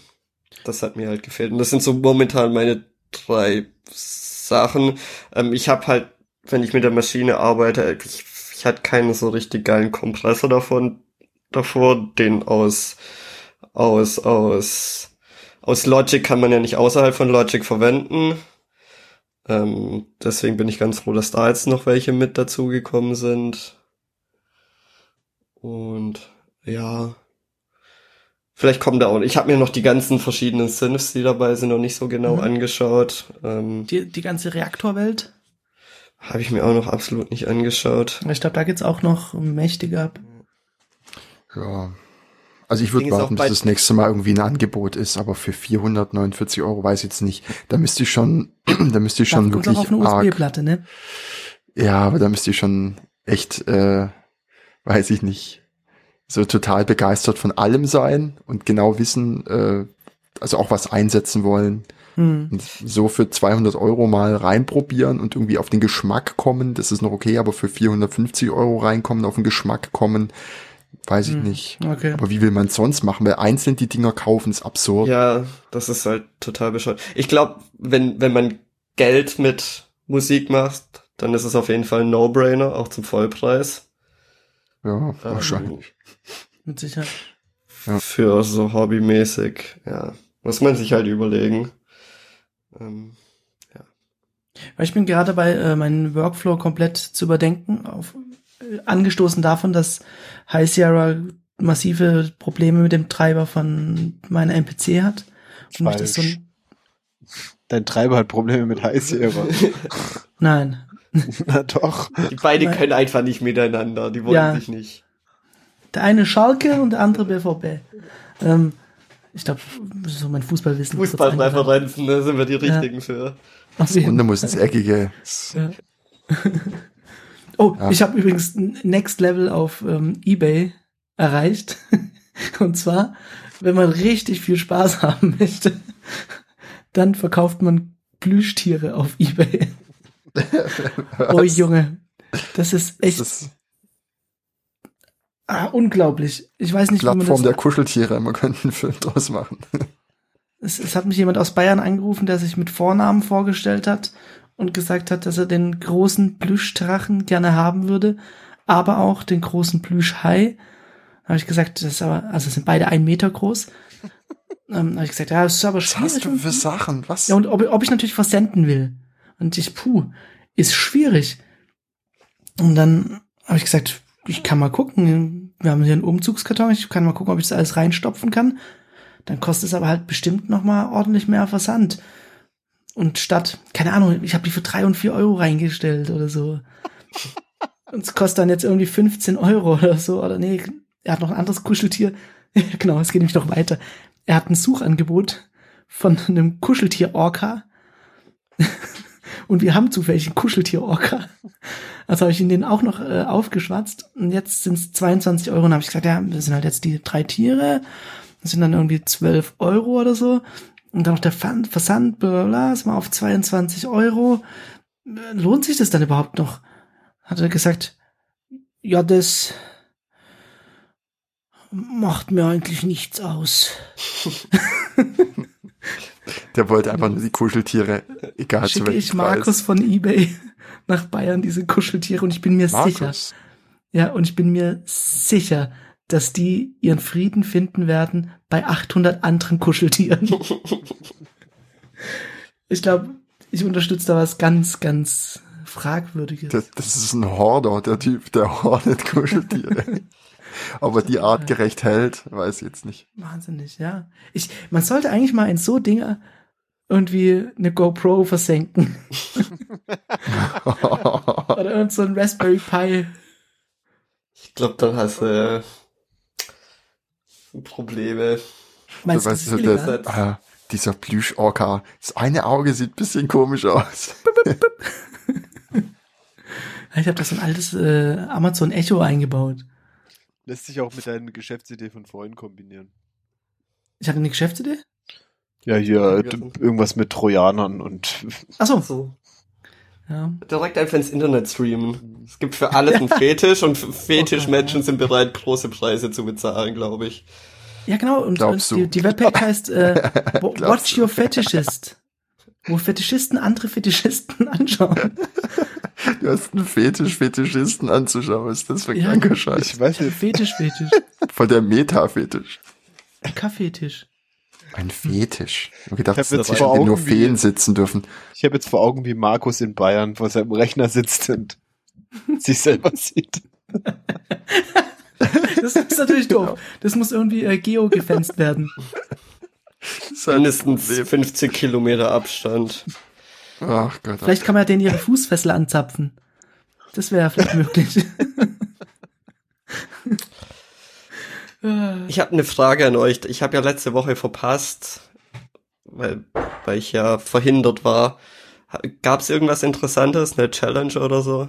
Das hat mir halt gefehlt. Und das sind so momentan meine drei Sachen. Ähm, ich habe halt, wenn ich mit der Maschine arbeite, ich, ich hatte keinen so richtig geilen Kompressor davon, davor, den aus, aus, aus, aus Logic kann man ja nicht außerhalb von Logic verwenden. Ähm, deswegen bin ich ganz froh, dass da jetzt noch welche mit dazugekommen sind. Und ja, vielleicht kommen da auch. Ich habe mir noch die ganzen verschiedenen Synths, die dabei sind, noch nicht so genau Mhm. angeschaut. Ähm, Die, die ganze Reaktorwelt. habe ich mir auch noch absolut nicht angeschaut. Ich glaube, da geht's auch noch mächtiger ab. Ja. Also ich würde warten, bis das nächste Mal irgendwie ein Angebot ist, aber für 449 Euro weiß ich jetzt nicht. Da müsste ich schon, da müsste ich schon wirklich auch auf eine USB-Platte, ne? ja, aber da müsste ich schon echt, äh, weiß ich nicht, so total begeistert von allem sein und genau wissen, äh, also auch was einsetzen wollen. Hm. Und so für 200 Euro mal reinprobieren und irgendwie auf den Geschmack kommen, das ist noch okay, aber für 450 Euro reinkommen, auf den Geschmack kommen, weiß ich Hm. nicht. Okay. Aber wie will man sonst machen? Weil einzeln die Dinger kaufen ist absurd. Ja, das ist halt total bescheuert. Ich glaube, wenn, wenn man Geld mit Musik macht, dann ist es auf jeden Fall ein No-Brainer, auch zum Vollpreis. Ja, Ähm, wahrscheinlich. Mit Sicherheit. Ja. Für so hobbymäßig, ja. Muss man sich halt überlegen. Ähm, Weil ich bin gerade dabei, äh, meinen Workflow komplett zu überdenken, auf, äh, angestoßen davon, dass High Sierra massive Probleme mit dem Treiber von meiner MPC hat. Und so Falsch. ein, Dein Treiber hat Probleme mit Heißjäger. nein, Na doch. die beiden Nein. können einfach nicht miteinander, die wollen Ja. sich nicht. Der eine Schalke und der andere BVB. Ähm, ich glaube, so mein Fußballwissen. Fußballpräferenzen, da sind wir die richtigen für. Auf jeden Und da muss ins Eckige. Ja. Oh, Ja. ich habe übrigens ein Next Level auf ähm, eBay erreicht. Und zwar, wenn man richtig viel Spaß haben möchte, dann verkauft man Plüschtiere auf eBay. Oh Junge, das ist echt Das ist ah, unglaublich. Ich weiß nicht, wie man Plattform das. der Kuscheltiere. Man könnte einen Film draus machen. Es, es hat mich jemand aus Bayern angerufen, der sich mit Vornamen vorgestellt hat und gesagt hat, dass er den großen Plüschdrachen gerne haben würde, aber auch den großen Plüschhai. Da habe ich gesagt, das ist aber, also sind beide ein Meter groß. ähm, da habe ich gesagt, ja, das ist aber Was schwierig. hast du für Sachen? Was? ja, und ob, ob ich natürlich versenden will. Und ich, puh, ist schwierig. Und dann habe ich gesagt, ich kann mal gucken. Wir haben hier einen Umzugskarton. Ich kann mal gucken, ob ich das alles reinstopfen kann. Dann kostet es aber halt bestimmt noch mal ordentlich mehr Versand. Und statt, keine Ahnung, ich habe die für drei und vier Euro reingestellt oder so. Und es kostet dann jetzt irgendwie 15 Euro oder so. Oder nee, er hat noch ein anderes Kuscheltier. genau, es geht nämlich noch weiter. Er hat ein Suchangebot von einem Kuscheltier-Orca. Und wir haben zufällig einen Kuscheltier-Orca. Also habe ich ihn den auch noch äh, aufgeschwatzt. Und jetzt sind es 22 Euro. Und habe ich gesagt, ja, das sind halt jetzt die drei Tiere. Das sind dann irgendwie 12 Euro oder so. Und dann noch der Versand, bla bla bla, ist mal auf 22 Euro. Äh, Lohnt sich das dann überhaupt noch? Hat er gesagt, ja, das macht mir eigentlich nichts aus. Der wollte einfach nur die Kuscheltiere, egal zu Schicke welchem ich Markus Preis. von eBay nach Bayern diese Kuscheltiere und ich bin mir sicher, Markus. ja, und ich bin mir sicher, dass die ihren Frieden finden werden bei 800 anderen Kuscheltieren. ich glaube, ich unterstütze da was ganz, ganz Fragwürdiges. Das, das ist ein Horder, der Typ, der hordet Kuscheltiere. Ob er die artgerecht hält, weiß ich jetzt nicht. Wahnsinnig, ja. Ich, man sollte eigentlich mal in so Dinger irgendwie eine GoPro versenken. Oder irgend so ein Raspberry Pi. Ich glaube, dann hast du äh, Probleme. Meinst du, das weißt ist du, das, ah, dieser Plüsch-Orca. Das eine Auge sieht ein bisschen komisch aus. Ich habe da so ein altes äh, Amazon Echo eingebaut. Lässt sich auch mit deiner Geschäftsidee von vorhin kombinieren. Ich hatte eine Geschäftsidee? Ja, hier irgendwas mit Trojanern und Achso, So. ja. Direkt einfach ins Internet streamen. Es gibt für alles einen Fetisch und Fetischmenschen sind bereit, große Preise zu bezahlen, glaube ich. Ja, genau. Und, und die, die Webpage heißt äh, Watch du? Your Fetishist. Wo Fetischisten andere Fetischisten anschauen. Du hast einen Fetisch, Fetischisten anzuschauen. Was ist das für ein Ja, kranker Scheiß? ich weiß nicht, Fetisch, Fetisch. Voll der Meta-Fetisch. Kaffeetisch. Ein Fetisch. Ich gedacht, Ich dass vor nur Augen, wie- Feen sitzen dürfen. ich habe jetzt vor Augen, wie Markus in Bayern vor seinem Rechner sitzt und sich selber sieht. Das ist natürlich doof. Das muss irgendwie äh, geo-gefenst werden. Das ist ein Mindestens Problem. 50 Kilometer Abstand. Ach Gott. Vielleicht kann man ja denen ihre Fußfessel anzapfen. Das wäre ja vielleicht möglich. Ich habe eine Frage an euch. Ich habe ja letzte Woche verpasst, weil, weil ich ja verhindert war. Gab es irgendwas Interessantes, eine Challenge oder so?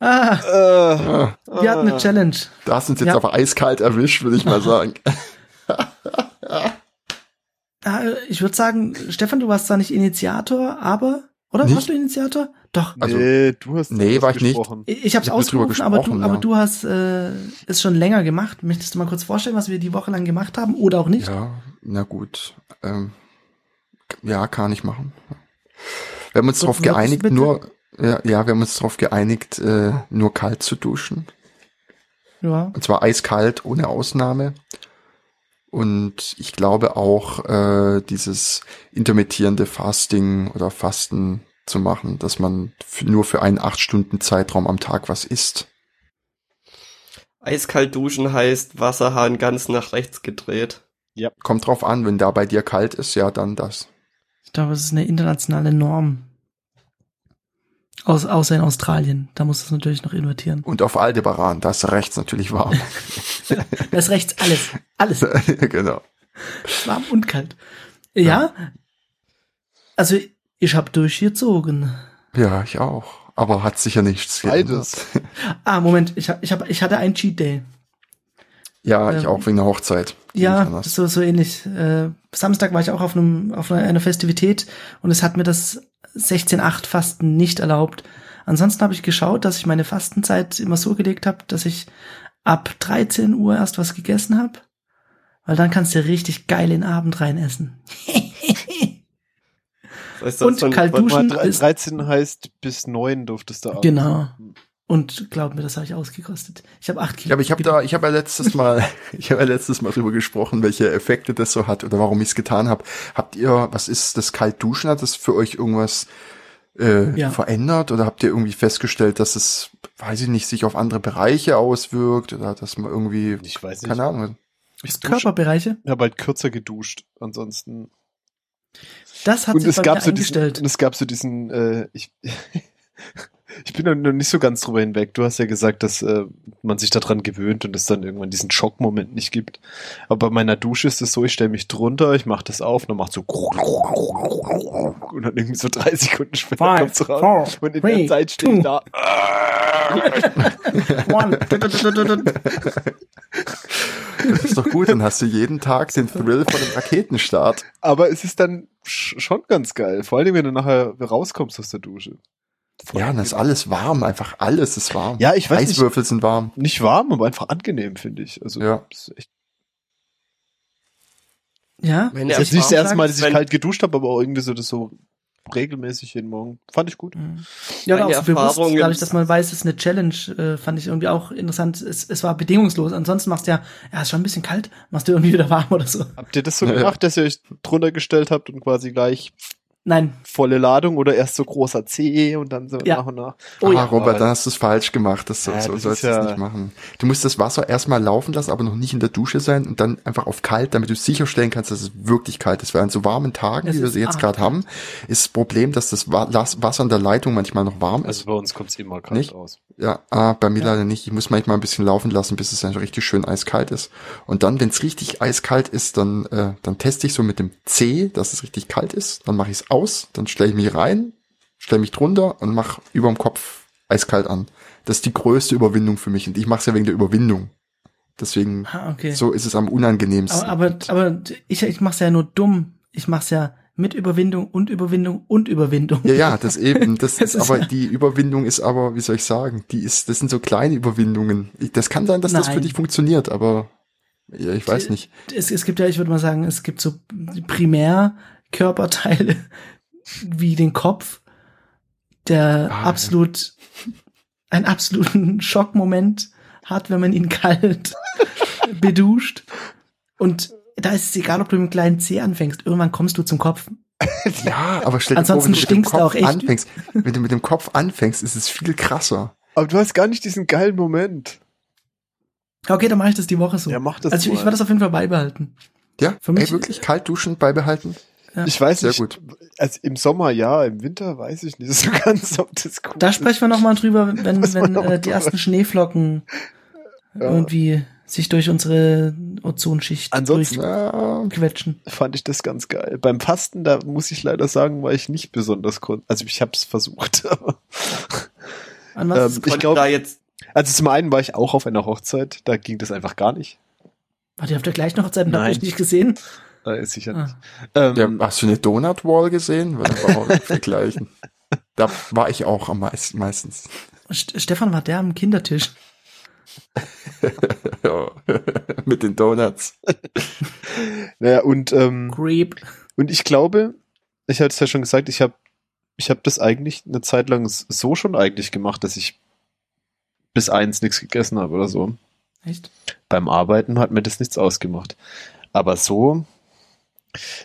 ah, Ah, wir hatten eine Challenge. da hast du uns jetzt Ja. aber eiskalt erwischt, würde ich mal sagen. Ah, ich würde sagen, Stefan, du warst zwar nicht Initiator, aber, oder? Nicht? Warst du Initiator? Doch. Also- nee, du hast Nee, war ich nicht. gesprochen. Ich, ich habe es ausgerufen, aber du, gesprochen, aber ja. du hast äh, es schon länger gemacht. Möchtest du mal kurz vorstellen, was wir die Woche lang gemacht haben oder auch nicht? Ja, na gut. Ähm, ja, kann ich machen. Wir haben uns darauf geeinigt, bitte? nur Ja, ja, wir haben uns darauf geeinigt, äh, nur kalt zu duschen. Ja. Und zwar eiskalt, ohne Ausnahme. Und ich glaube auch, äh, dieses intermittierende Fasting oder Fasten zu machen, dass man nur für einen acht Stunden Zeitraum am Tag was isst. Eiskalt duschen heißt Wasserhahn ganz nach rechts gedreht. Kommt drauf an, wenn da bei dir kalt ist, ja, dann das. Ich glaube, es ist eine internationale Norm. Aus, außer in Australien. Da muss es natürlich noch invertieren. Und auf Aldebaran, da ist rechts natürlich warm. Da ist rechts alles. Alles. genau. Warm und kalt. Ja. Also, ich habe durchgezogen. Ja, ich auch. Aber hat sicher nichts Beides. Ah, Moment. Ich, hab, ich, hab, ich hatte einen Cheat Day. Ja, ich Ähm, auch wegen der Hochzeit. Ja, so, so ähnlich. Äh, Samstag war ich auch auf, einem, auf einer Festivität und es hat mir das 16-8 Fasten nicht erlaubt. Ansonsten habe ich geschaut, dass ich meine Fastenzeit immer so gelegt habe, dass ich ab 13 Uhr erst was gegessen habe. Weil dann kannst du richtig geil in den Abend rein essen. Das heißt, Und kalt duschen. Mal, ist- 13 heißt bis 9 durftest du abends. Genau. Und glaub mir, das habe ich ausgekostet. Ich habe 8 Kilo. Ja, aber ich habe da, ich habe ja letztes Mal, ich habe ja letztes Mal drüber gesprochen, welche Effekte das so hat oder warum ich es getan habe. Habt ihr, was ist das Kaltduschen? Hat das für euch irgendwas äh, Ja. verändert oder habt ihr irgendwie festgestellt, dass es, weiß ich nicht, sich auf andere Bereiche auswirkt oder dass man irgendwie, Ich weiß nicht. keine Ahnung. Ich Körperbereiche. Ich habe halt kürzer geduscht. Ansonsten. Das hat und sich es bei gab mir so diesen, eingestellt. und es gab so diesen, äh, ich, ich bin noch noch nicht so ganz drüber hinweg. Du hast ja gesagt, dass äh, man sich daran gewöhnt und es dann irgendwann diesen Schockmoment nicht gibt. Aber bei meiner Dusche ist es so, ich stelle mich drunter, ich mache das auf und dann macht so und dann irgendwie so drei Sekunden später Five, kommt's raus. four, und in three, der Zeit stehe ich da. One. Das ist doch gut, dann hast du jeden Tag den Thrill von dem Raketenstart. Aber es ist dann sch schon ganz geil. Vor allem, wenn du nachher rauskommst aus der Dusche. Ja, dann ist alles warm, einfach alles ist warm. Ja, ich weiß nicht. Eiswürfel sind warm. Nicht warm, aber einfach angenehm, finde ich. Also, Ja. das ist echt Ja, Meine Das ist nicht das erste Mal, dass ich wenn- kalt geduscht habe, aber auch irgendwie so das so regelmäßig jeden Morgen. Fand ich gut. Ja, Meine oder auch so bewusst, dadurch, dass man weiß, es ist eine Challenge, äh, fand ich irgendwie auch interessant. Es, es war bedingungslos. Ansonsten machst du ja, ja, ist schon ein bisschen kalt, machst du irgendwie wieder warm oder so. Habt ihr das so gemacht, dass ihr euch drunter gestellt habt und quasi gleich Nein. volle Ladung oder erst so großer C und dann so Ja. nach und nach? Oh ah, ja. Robert, dann hast du es falsch gemacht. Das, so Ja, so das sollst du es ja- nicht machen. Du musst das Wasser erstmal laufen lassen, aber noch nicht in der Dusche sein und dann einfach auf kalt, damit du sicherstellen kannst, dass es wirklich kalt ist. Weil an so warmen Tagen, Es wie wir sie jetzt arg gerade haben, ist das Problem, dass das Wasser in der Leitung manchmal noch warm ist. Also bei uns kommt's immer kalt Nicht? aus. Ja, ah, bei mir leider nicht. Ich muss manchmal ein bisschen laufen lassen, bis es dann richtig schön eiskalt ist. Und dann, wenn es richtig eiskalt ist, dann, äh, dann teste ich so mit dem C, dass es richtig kalt ist. Dann mache ich es aus, dann stelle ich mich rein, stelle mich drunter und mache überm Kopf eiskalt an. Das ist die größte Überwindung für mich. Und ich mache es ja wegen der Überwindung. Deswegen, Ah, okay. so ist es am unangenehmsten. aber, aber, aber ich, ich mach's ja nur dumm. Ich mach's ja mit Überwindung und Überwindung und Überwindung. Ja, ja, das eben, das Das ist, aber ja- die Überwindung ist aber, wie soll ich sagen, die ist, das sind so kleine Überwindungen. Ich, das kann sein, dass das für Nein. dich funktioniert, aber ja, ich weiß nicht. Es, es gibt ja, ich würde mal sagen, es gibt so Primärkörperteile wie den Kopf, der Ah, ja. absolut einen absoluten Schockmoment hat, wenn man ihn kalt beduscht. Und da ist es egal, ob du mit dem kleinen C anfängst. Irgendwann kommst du zum Kopf. Ja, aber stell dir Ansonsten vor, wenn du mit dem stinkst du Kopf auch echt. anfängst, wenn du mit dem Kopf anfängst, ist es viel krasser. Aber du hast gar nicht diesen geilen Moment. Okay, dann mache ich das die Woche so. Ja, mach das also ich, ich werde das auf jeden Fall beibehalten. Ja, Für mich- ey, wirklich kalt duschen beibehalten. Ja. Ich weiß Sehr nicht. gut. Also im Sommer ja, im Winter weiß ich nicht so ganz, ob das gut Da ist. sprechen wir nochmal drüber, wenn, wenn äh, die ersten Schneeflocken Ja. irgendwie sich durch unsere Ozonschicht Ansonsten- Ja, durchquetschen. fand ich das ganz geil. Beim Fasten, da muss ich leider sagen, war ich nicht besonders kon Also ich habe es versucht. aber- An was Ähm, ist- ich glaub- da jetzt also zum einen war ich auch auf einer Hochzeit, da ging das einfach gar nicht. Wart ihr auf der gleichen Hochzeit und habt Nein. euch nicht gesehen? Da ist sicher Ah. nicht. Ähm, ja, hast du eine Donut Wall gesehen? Weil das war vergleichen. Da war ich auch am meisten, meistens. St Stefan war der am Kindertisch. Ja. Mit den Donuts. naja, und, ähm, Creep. und ich glaube, ich hatte es ja schon gesagt, ich habe ich habe das eigentlich eine Zeit lang so schon eigentlich gemacht, dass ich bis eins nichts gegessen habe oder so. Echt? Beim Arbeiten hat mir das nichts ausgemacht. Aber so,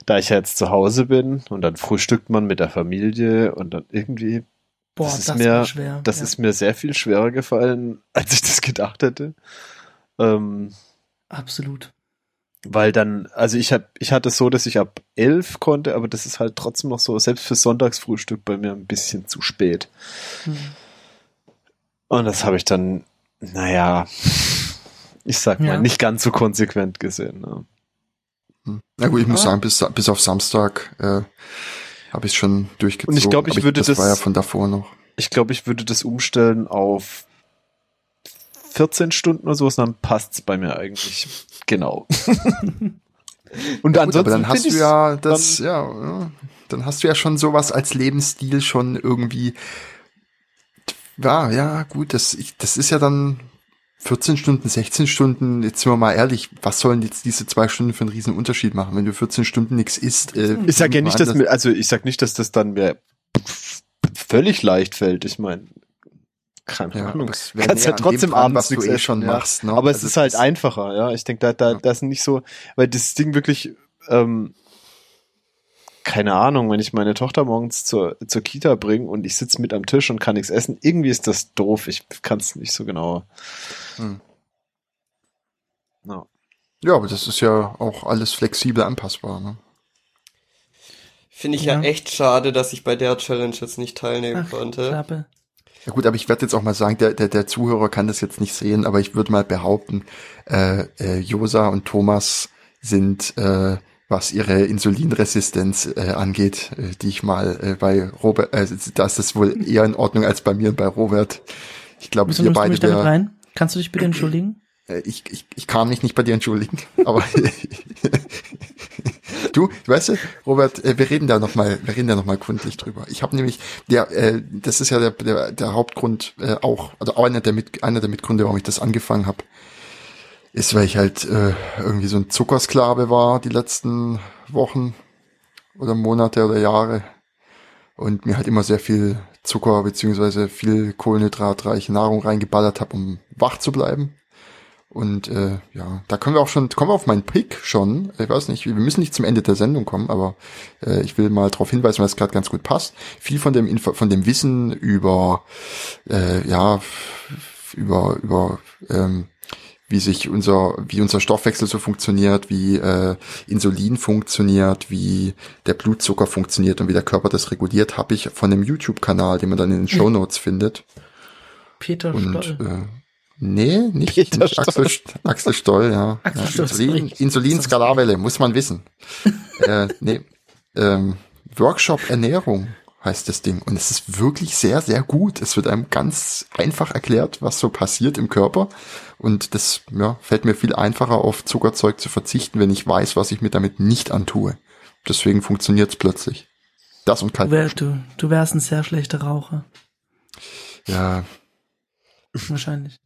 da ich ja jetzt zu Hause bin und dann frühstückt man mit der Familie und dann irgendwie, Boah, das das, ist mir, war schwer. das ja. ist mir sehr viel schwerer gefallen, als ich das gedacht hätte. Ähm, Absolut. weil dann, also ich hab, ich hatte es so, dass ich ab elf konnte, aber das ist halt trotzdem noch so, selbst für Sonntagsfrühstück bei mir ein bisschen zu spät. Hm. Und das habe ich dann, naja, ich sag mal, Ja. nicht ganz so konsequent gesehen. Ne? Hm. Na gut, ich muss sagen, bis, bis auf Samstag äh, habe ich schon durchgezogen. Und ich glaub, ich Aber würde das, das- war ja von davor noch. Ich glaube, ich würde das umstellen auf 14 Stunden oder sowas, dann passt's bei mir eigentlich. Genau. Und Gut, ansonsten aber dann hast du ja das, ja, ja, dann hast du ja schon sowas als Lebensstil schon irgendwie. Ja, ja, gut, das, ich, das ist ja dann 14 Stunden, 16 Stunden, jetzt sind wir mal ehrlich, was sollen jetzt diese zwei Stunden für einen riesen Unterschied machen, wenn du 14 Stunden nichts isst? Äh, Ich sag ja nicht, dass das, mir, also ich sag nicht, dass das dann mir völlig leicht fällt. Ich meine, keine ja, Ahnung. aber es wäre Kannst ja trotzdem dem dran, abends was du nichts eh essen, schon ja. machst. Ne? Aber es Also ist halt einfacher, ja. Ich denke, da, da, Ja. das ist nicht so, weil das Ding wirklich, ähm, keine Ahnung, wenn ich meine Tochter morgens zur, zur Kita bringe und ich sitze mit am Tisch und kann nichts essen, irgendwie ist das doof. Ich kann es nicht so genau. Hm. Ja. Ja, aber das ist ja auch alles flexibel anpassbar. Ne? Finde ich ja. Ja. echt schade, dass ich bei der Challenge jetzt nicht teilnehmen Ach, konnte. Klappe. Ja gut, aber ich werde jetzt auch mal sagen, der, der, der Zuhörer kann das jetzt nicht sehen, aber ich würde mal behaupten, äh, äh, Josa und Thomas sind, äh, was ihre Insulinresistenz äh, angeht, äh, die ich mal äh, bei Robert, äh, da ist das wohl eher in Ordnung als bei mir und bei Robert. Ich glaube, du beide damit wär, rein? Kannst du dich bitte entschuldigen? äh, ich, ich, ich kann mich nicht bei dir entschuldigen, aber du, weißt du, Robert, äh, wir reden da noch mal, wir reden da noch mal gründlich drüber. Ich habe nämlich, der, äh, das ist ja der, der, der Hauptgrund äh, auch, also auch einer der mit, einer der Mitgründe, warum ich das angefangen habe, ist, weil ich halt äh, irgendwie so ein Zuckersklave war die letzten Wochen oder Monate oder Jahre und mir halt immer sehr viel Zucker beziehungsweise viel kohlenhydratreiche Nahrung reingeballert habe, um wach zu bleiben. Und äh, ja, da können wir auch schon, kommen wir auf meinen Pick schon. Ich weiß nicht, wir müssen nicht zum Ende der Sendung kommen, aber äh, ich will mal darauf hinweisen, weil es gerade ganz gut passt. Viel von dem Info, von dem Wissen über äh, ja über über ähm, wie sich unser wie unser Stoffwechsel so funktioniert, wie äh, Insulin funktioniert, wie der Blutzucker funktioniert und wie der Körper das reguliert, habe ich von dem YouTube-Kanal, den man dann in den Show Notes findet. Peter Und Stoll. äh, nee, nicht, Peter nicht Axel, Axel Stoll, ja. Axel ja Stoll, Insulin, sorry. Insulinskalarwelle, muss man wissen. äh, nee, ähm, Workshop Ernährung heißt das Ding. Und es ist wirklich sehr, sehr gut. Es wird einem ganz einfach erklärt, was so passiert im Körper. Und das ja, fällt mir viel einfacher, auf Zuckerzeug zu verzichten, wenn ich weiß, was ich mir damit nicht antue. Deswegen funktioniert es plötzlich. Das und Du, wär, kalt. du, du wärst ein sehr schlechter Raucher. Ja, Wahrscheinlich.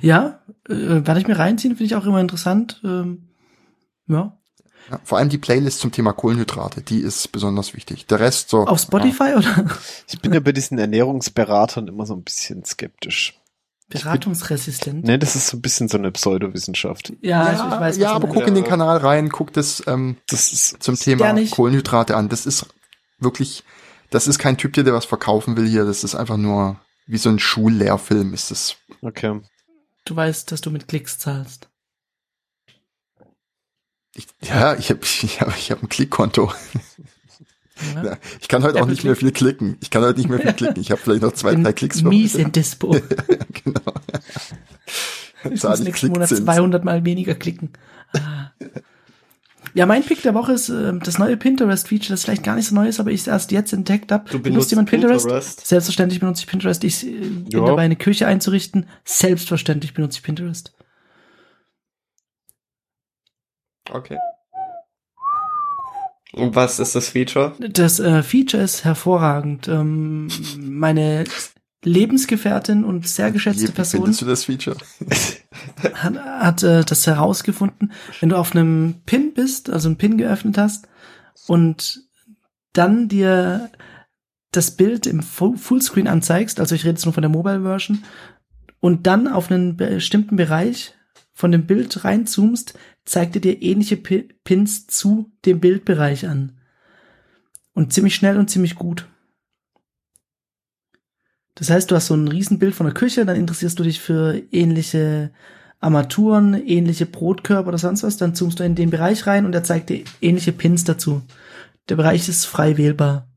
Ja, äh, werde ich mir reinziehen, finde ich auch immer interessant. Ähm, ja. Ja, vor allem die Playlist zum Thema Kohlenhydrate, die ist besonders wichtig. Der Rest so. Auf Spotify oder Ich bin ja bei diesen Ernährungsberatern immer so ein bisschen skeptisch. beratungsresistent? Ne, das ist so ein bisschen so eine Pseudowissenschaft. Ja, Ja, ich, ich weiß, ja aber guck in den Kanal rein, guck das ähm, Das ist zum Thema ja nicht. Kohlenhydrate an. Das ist wirklich, das ist kein Typ, der dir was verkaufen will hier. Das ist einfach nur wie so ein Schullehrfilm ist das. okay. Du weißt, dass du mit Klicks zahlst. Ich, ja, ich habe ich hab, ich hab ein Klickkonto. Ja? Ja, ich kann heute auch nicht mehr viel klicken. Ich kann heute nicht mehr viel klicken. Ich habe vielleicht noch zwei, drei Klicks für Mies in Dispo. genau. Ich Zahl muss ich nächsten Monat Klickzins. 200 mal weniger klicken. Ah. Ja, mein Pick der Woche ist ähm, das neue Pinterest-Feature, das vielleicht gar nicht so neu ist, aber ich es erst jetzt entdeckt habe. Du Benutzt benutzt jemand Pinterest? Pinterest? Selbstverständlich benutze ich Pinterest. Ich äh, bin Ja. dabei, eine Küche einzurichten. Selbstverständlich benutze ich Pinterest. Okay. Und was ist das Feature? Das äh, Feature ist hervorragend. Ähm, meine Lebensgefährtin und sehr geschätzte Wie, wie Person findest du das Feature? hat, hat äh, das herausgefunden, wenn du auf einem Pin bist, also einen Pin geöffnet hast und dann dir das Bild im Full- Fullscreen anzeigst, also ich rede jetzt nur von der Mobile Version, und dann auf einen bestimmten Bereich von dem Bild reinzoomst, zeigt er dir ähnliche Pi- Pins zu dem Bildbereich an. Und ziemlich schnell und ziemlich gut. Das heißt, du hast so ein Riesenbild von der Küche, dann interessierst du dich für ähnliche Armaturen, ähnliche Brotkörper oder sonst was, dann zoomst du in den Bereich rein und er zeigt dir ähnliche Pins dazu. Der Bereich ist frei wählbar.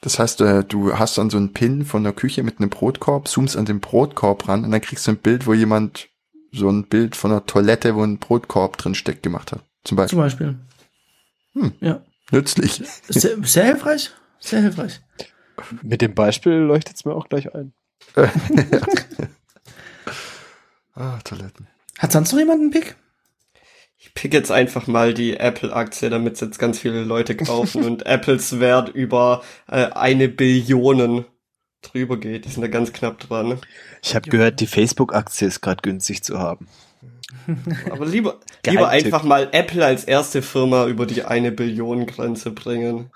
Das heißt, äh, du hast dann so einen Pin von der Küche mit einem Brotkorb, zoomst an den Brotkorb ran und dann kriegst du ein Bild, wo jemand so ein Bild von einer Toilette, wo ein Brotkorb drin steckt, gemacht hat. Zum Zum Beispiel. Beispiel. Hm. Ja. Nützlich. Sehr, sehr hilfreich. Sehr hilfreich. Mit dem Beispiel leuchtet es mir auch gleich ein. Ah, Toiletten. Hat sonst noch jemand einen Pick? Ich pick jetzt einfach mal die Apple-Aktie, damit jetzt ganz viele Leute kaufen und Apples Wert über äh, eine Billion drüber geht. Die sind da ganz knapp dran. Ich habe gehört, die Facebook-Aktie ist gerade günstig zu haben. Aber lieber, lieber einfach mal Apple als erste Firma über die eine Billion Grenze bringen.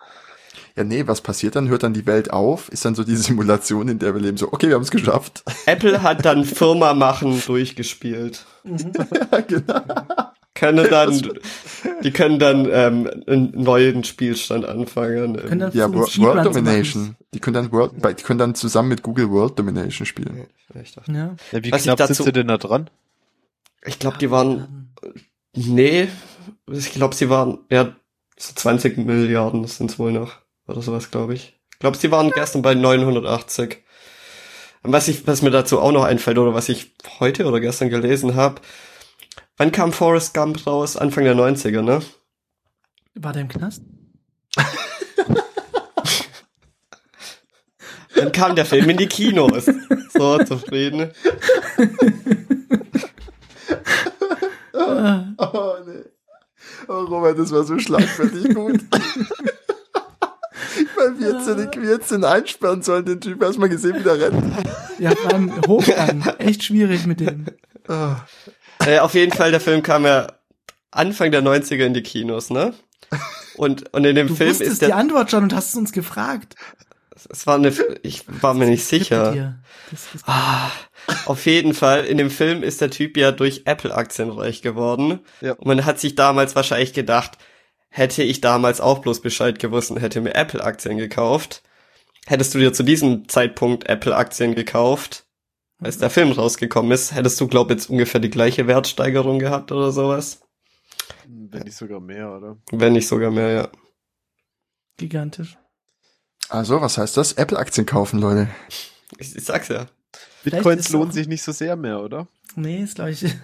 Ja, nee, was passiert dann? Hört dann die Welt auf? Ist dann so die Simulation, in der wir leben, so, okay, wir haben es geschafft. Apple hat dann Firma machen durchgespielt. ja, genau. Können dann, die können dann ähm, einen neuen Spielstand anfangen. Können dann Ja, World, World. Domination. Die können dann World, die können dann zusammen mit Google World Domination spielen. Vielleicht auch. Ja. Ja, wie Was ich knapp dazu- sind sie denn da dran? Ich glaube, die waren, nee, ich glaube, sie waren, ja, so 20 Milliarden sind es wohl noch. Oder sowas, glaube ich. Ich glaube, sie waren gestern bei 980. Und was ich, was mir dazu auch noch einfällt, oder was ich heute oder gestern gelesen habe, wann kam Forrest Gump raus? Anfang der 90er, ne? War der im Knast? Dann kam der Film in die Kinos. So, zufrieden. Oh, nee. Oh, Robert, das war so schlagfertig gut. Weil wir jetzt, den, wir jetzt den einsperren sollen, den Typ erstmal gesehen, wie der rennt. Ja, vor allem Hochgang. Echt schwierig mit dem. Oh. Äh, auf jeden Fall, der Film kam ja Anfang der 90er in die Kinos, ne? Und, und in dem Du Film wusstest ist die der, Antwort schon und hast es uns gefragt. es war eine, ich war mir nicht sicher. dir. Das, das, Ah, auf jeden Fall, in dem Film ist der Typ ja durch Apple-Aktien reich geworden. Ja. Und man hat sich damals wahrscheinlich gedacht, hätte ich damals auch bloß Bescheid gewusst und hätte mir Apple-Aktien gekauft, hättest du dir zu diesem Zeitpunkt Apple-Aktien gekauft, als der Film rausgekommen ist, hättest du, glaub jetzt ungefähr die gleiche Wertsteigerung gehabt oder sowas. Wenn nicht sogar mehr, oder? Wenn nicht sogar mehr, ja. gigantisch. Also, was heißt das? Apple-Aktien kaufen, Leute. Ich, ich sag's ja. Vielleicht Bitcoins lohnen auch- sich nicht so sehr mehr, oder? Nee, ist glaube ich.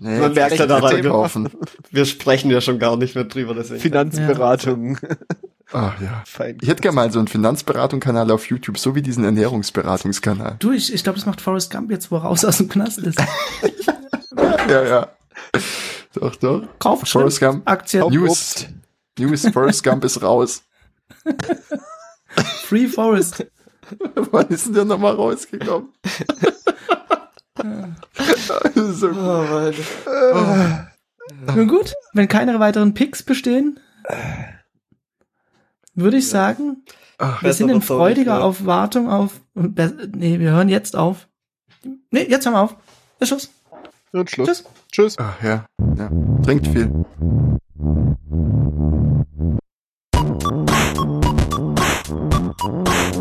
Nee, Man merkt ja daran, kaufen. Wir sprechen ja schon gar nicht mehr drüber, deswegen. Finanzberatung. Ah, ja. Fein. Ich hätte gerne mal so einen Finanzberatungskanal auf YouTube, so wie diesen Ernährungsberatungskanal. Du, ich, ich glaube, das macht Forrest Gump jetzt, wo er raus aus dem Knast ist. Ja, ja. Doch, doch. Kauft Forrest Gump. Aktien, News. News, Forrest Gump ist raus. Free Forest. Wann ist denn der nochmal rausgekommen? so gut. Nun gut, wenn keine weiteren Picks bestehen, würde ich sagen, wir Besser sind in freudiger. Aufwartung auf. Nee, wir hören jetzt auf. Nee, jetzt hören wir auf. Ist Schluss. Und Schluss. Tschüss. Tschüss. Ach, ja. ja. Trinkt viel. Thank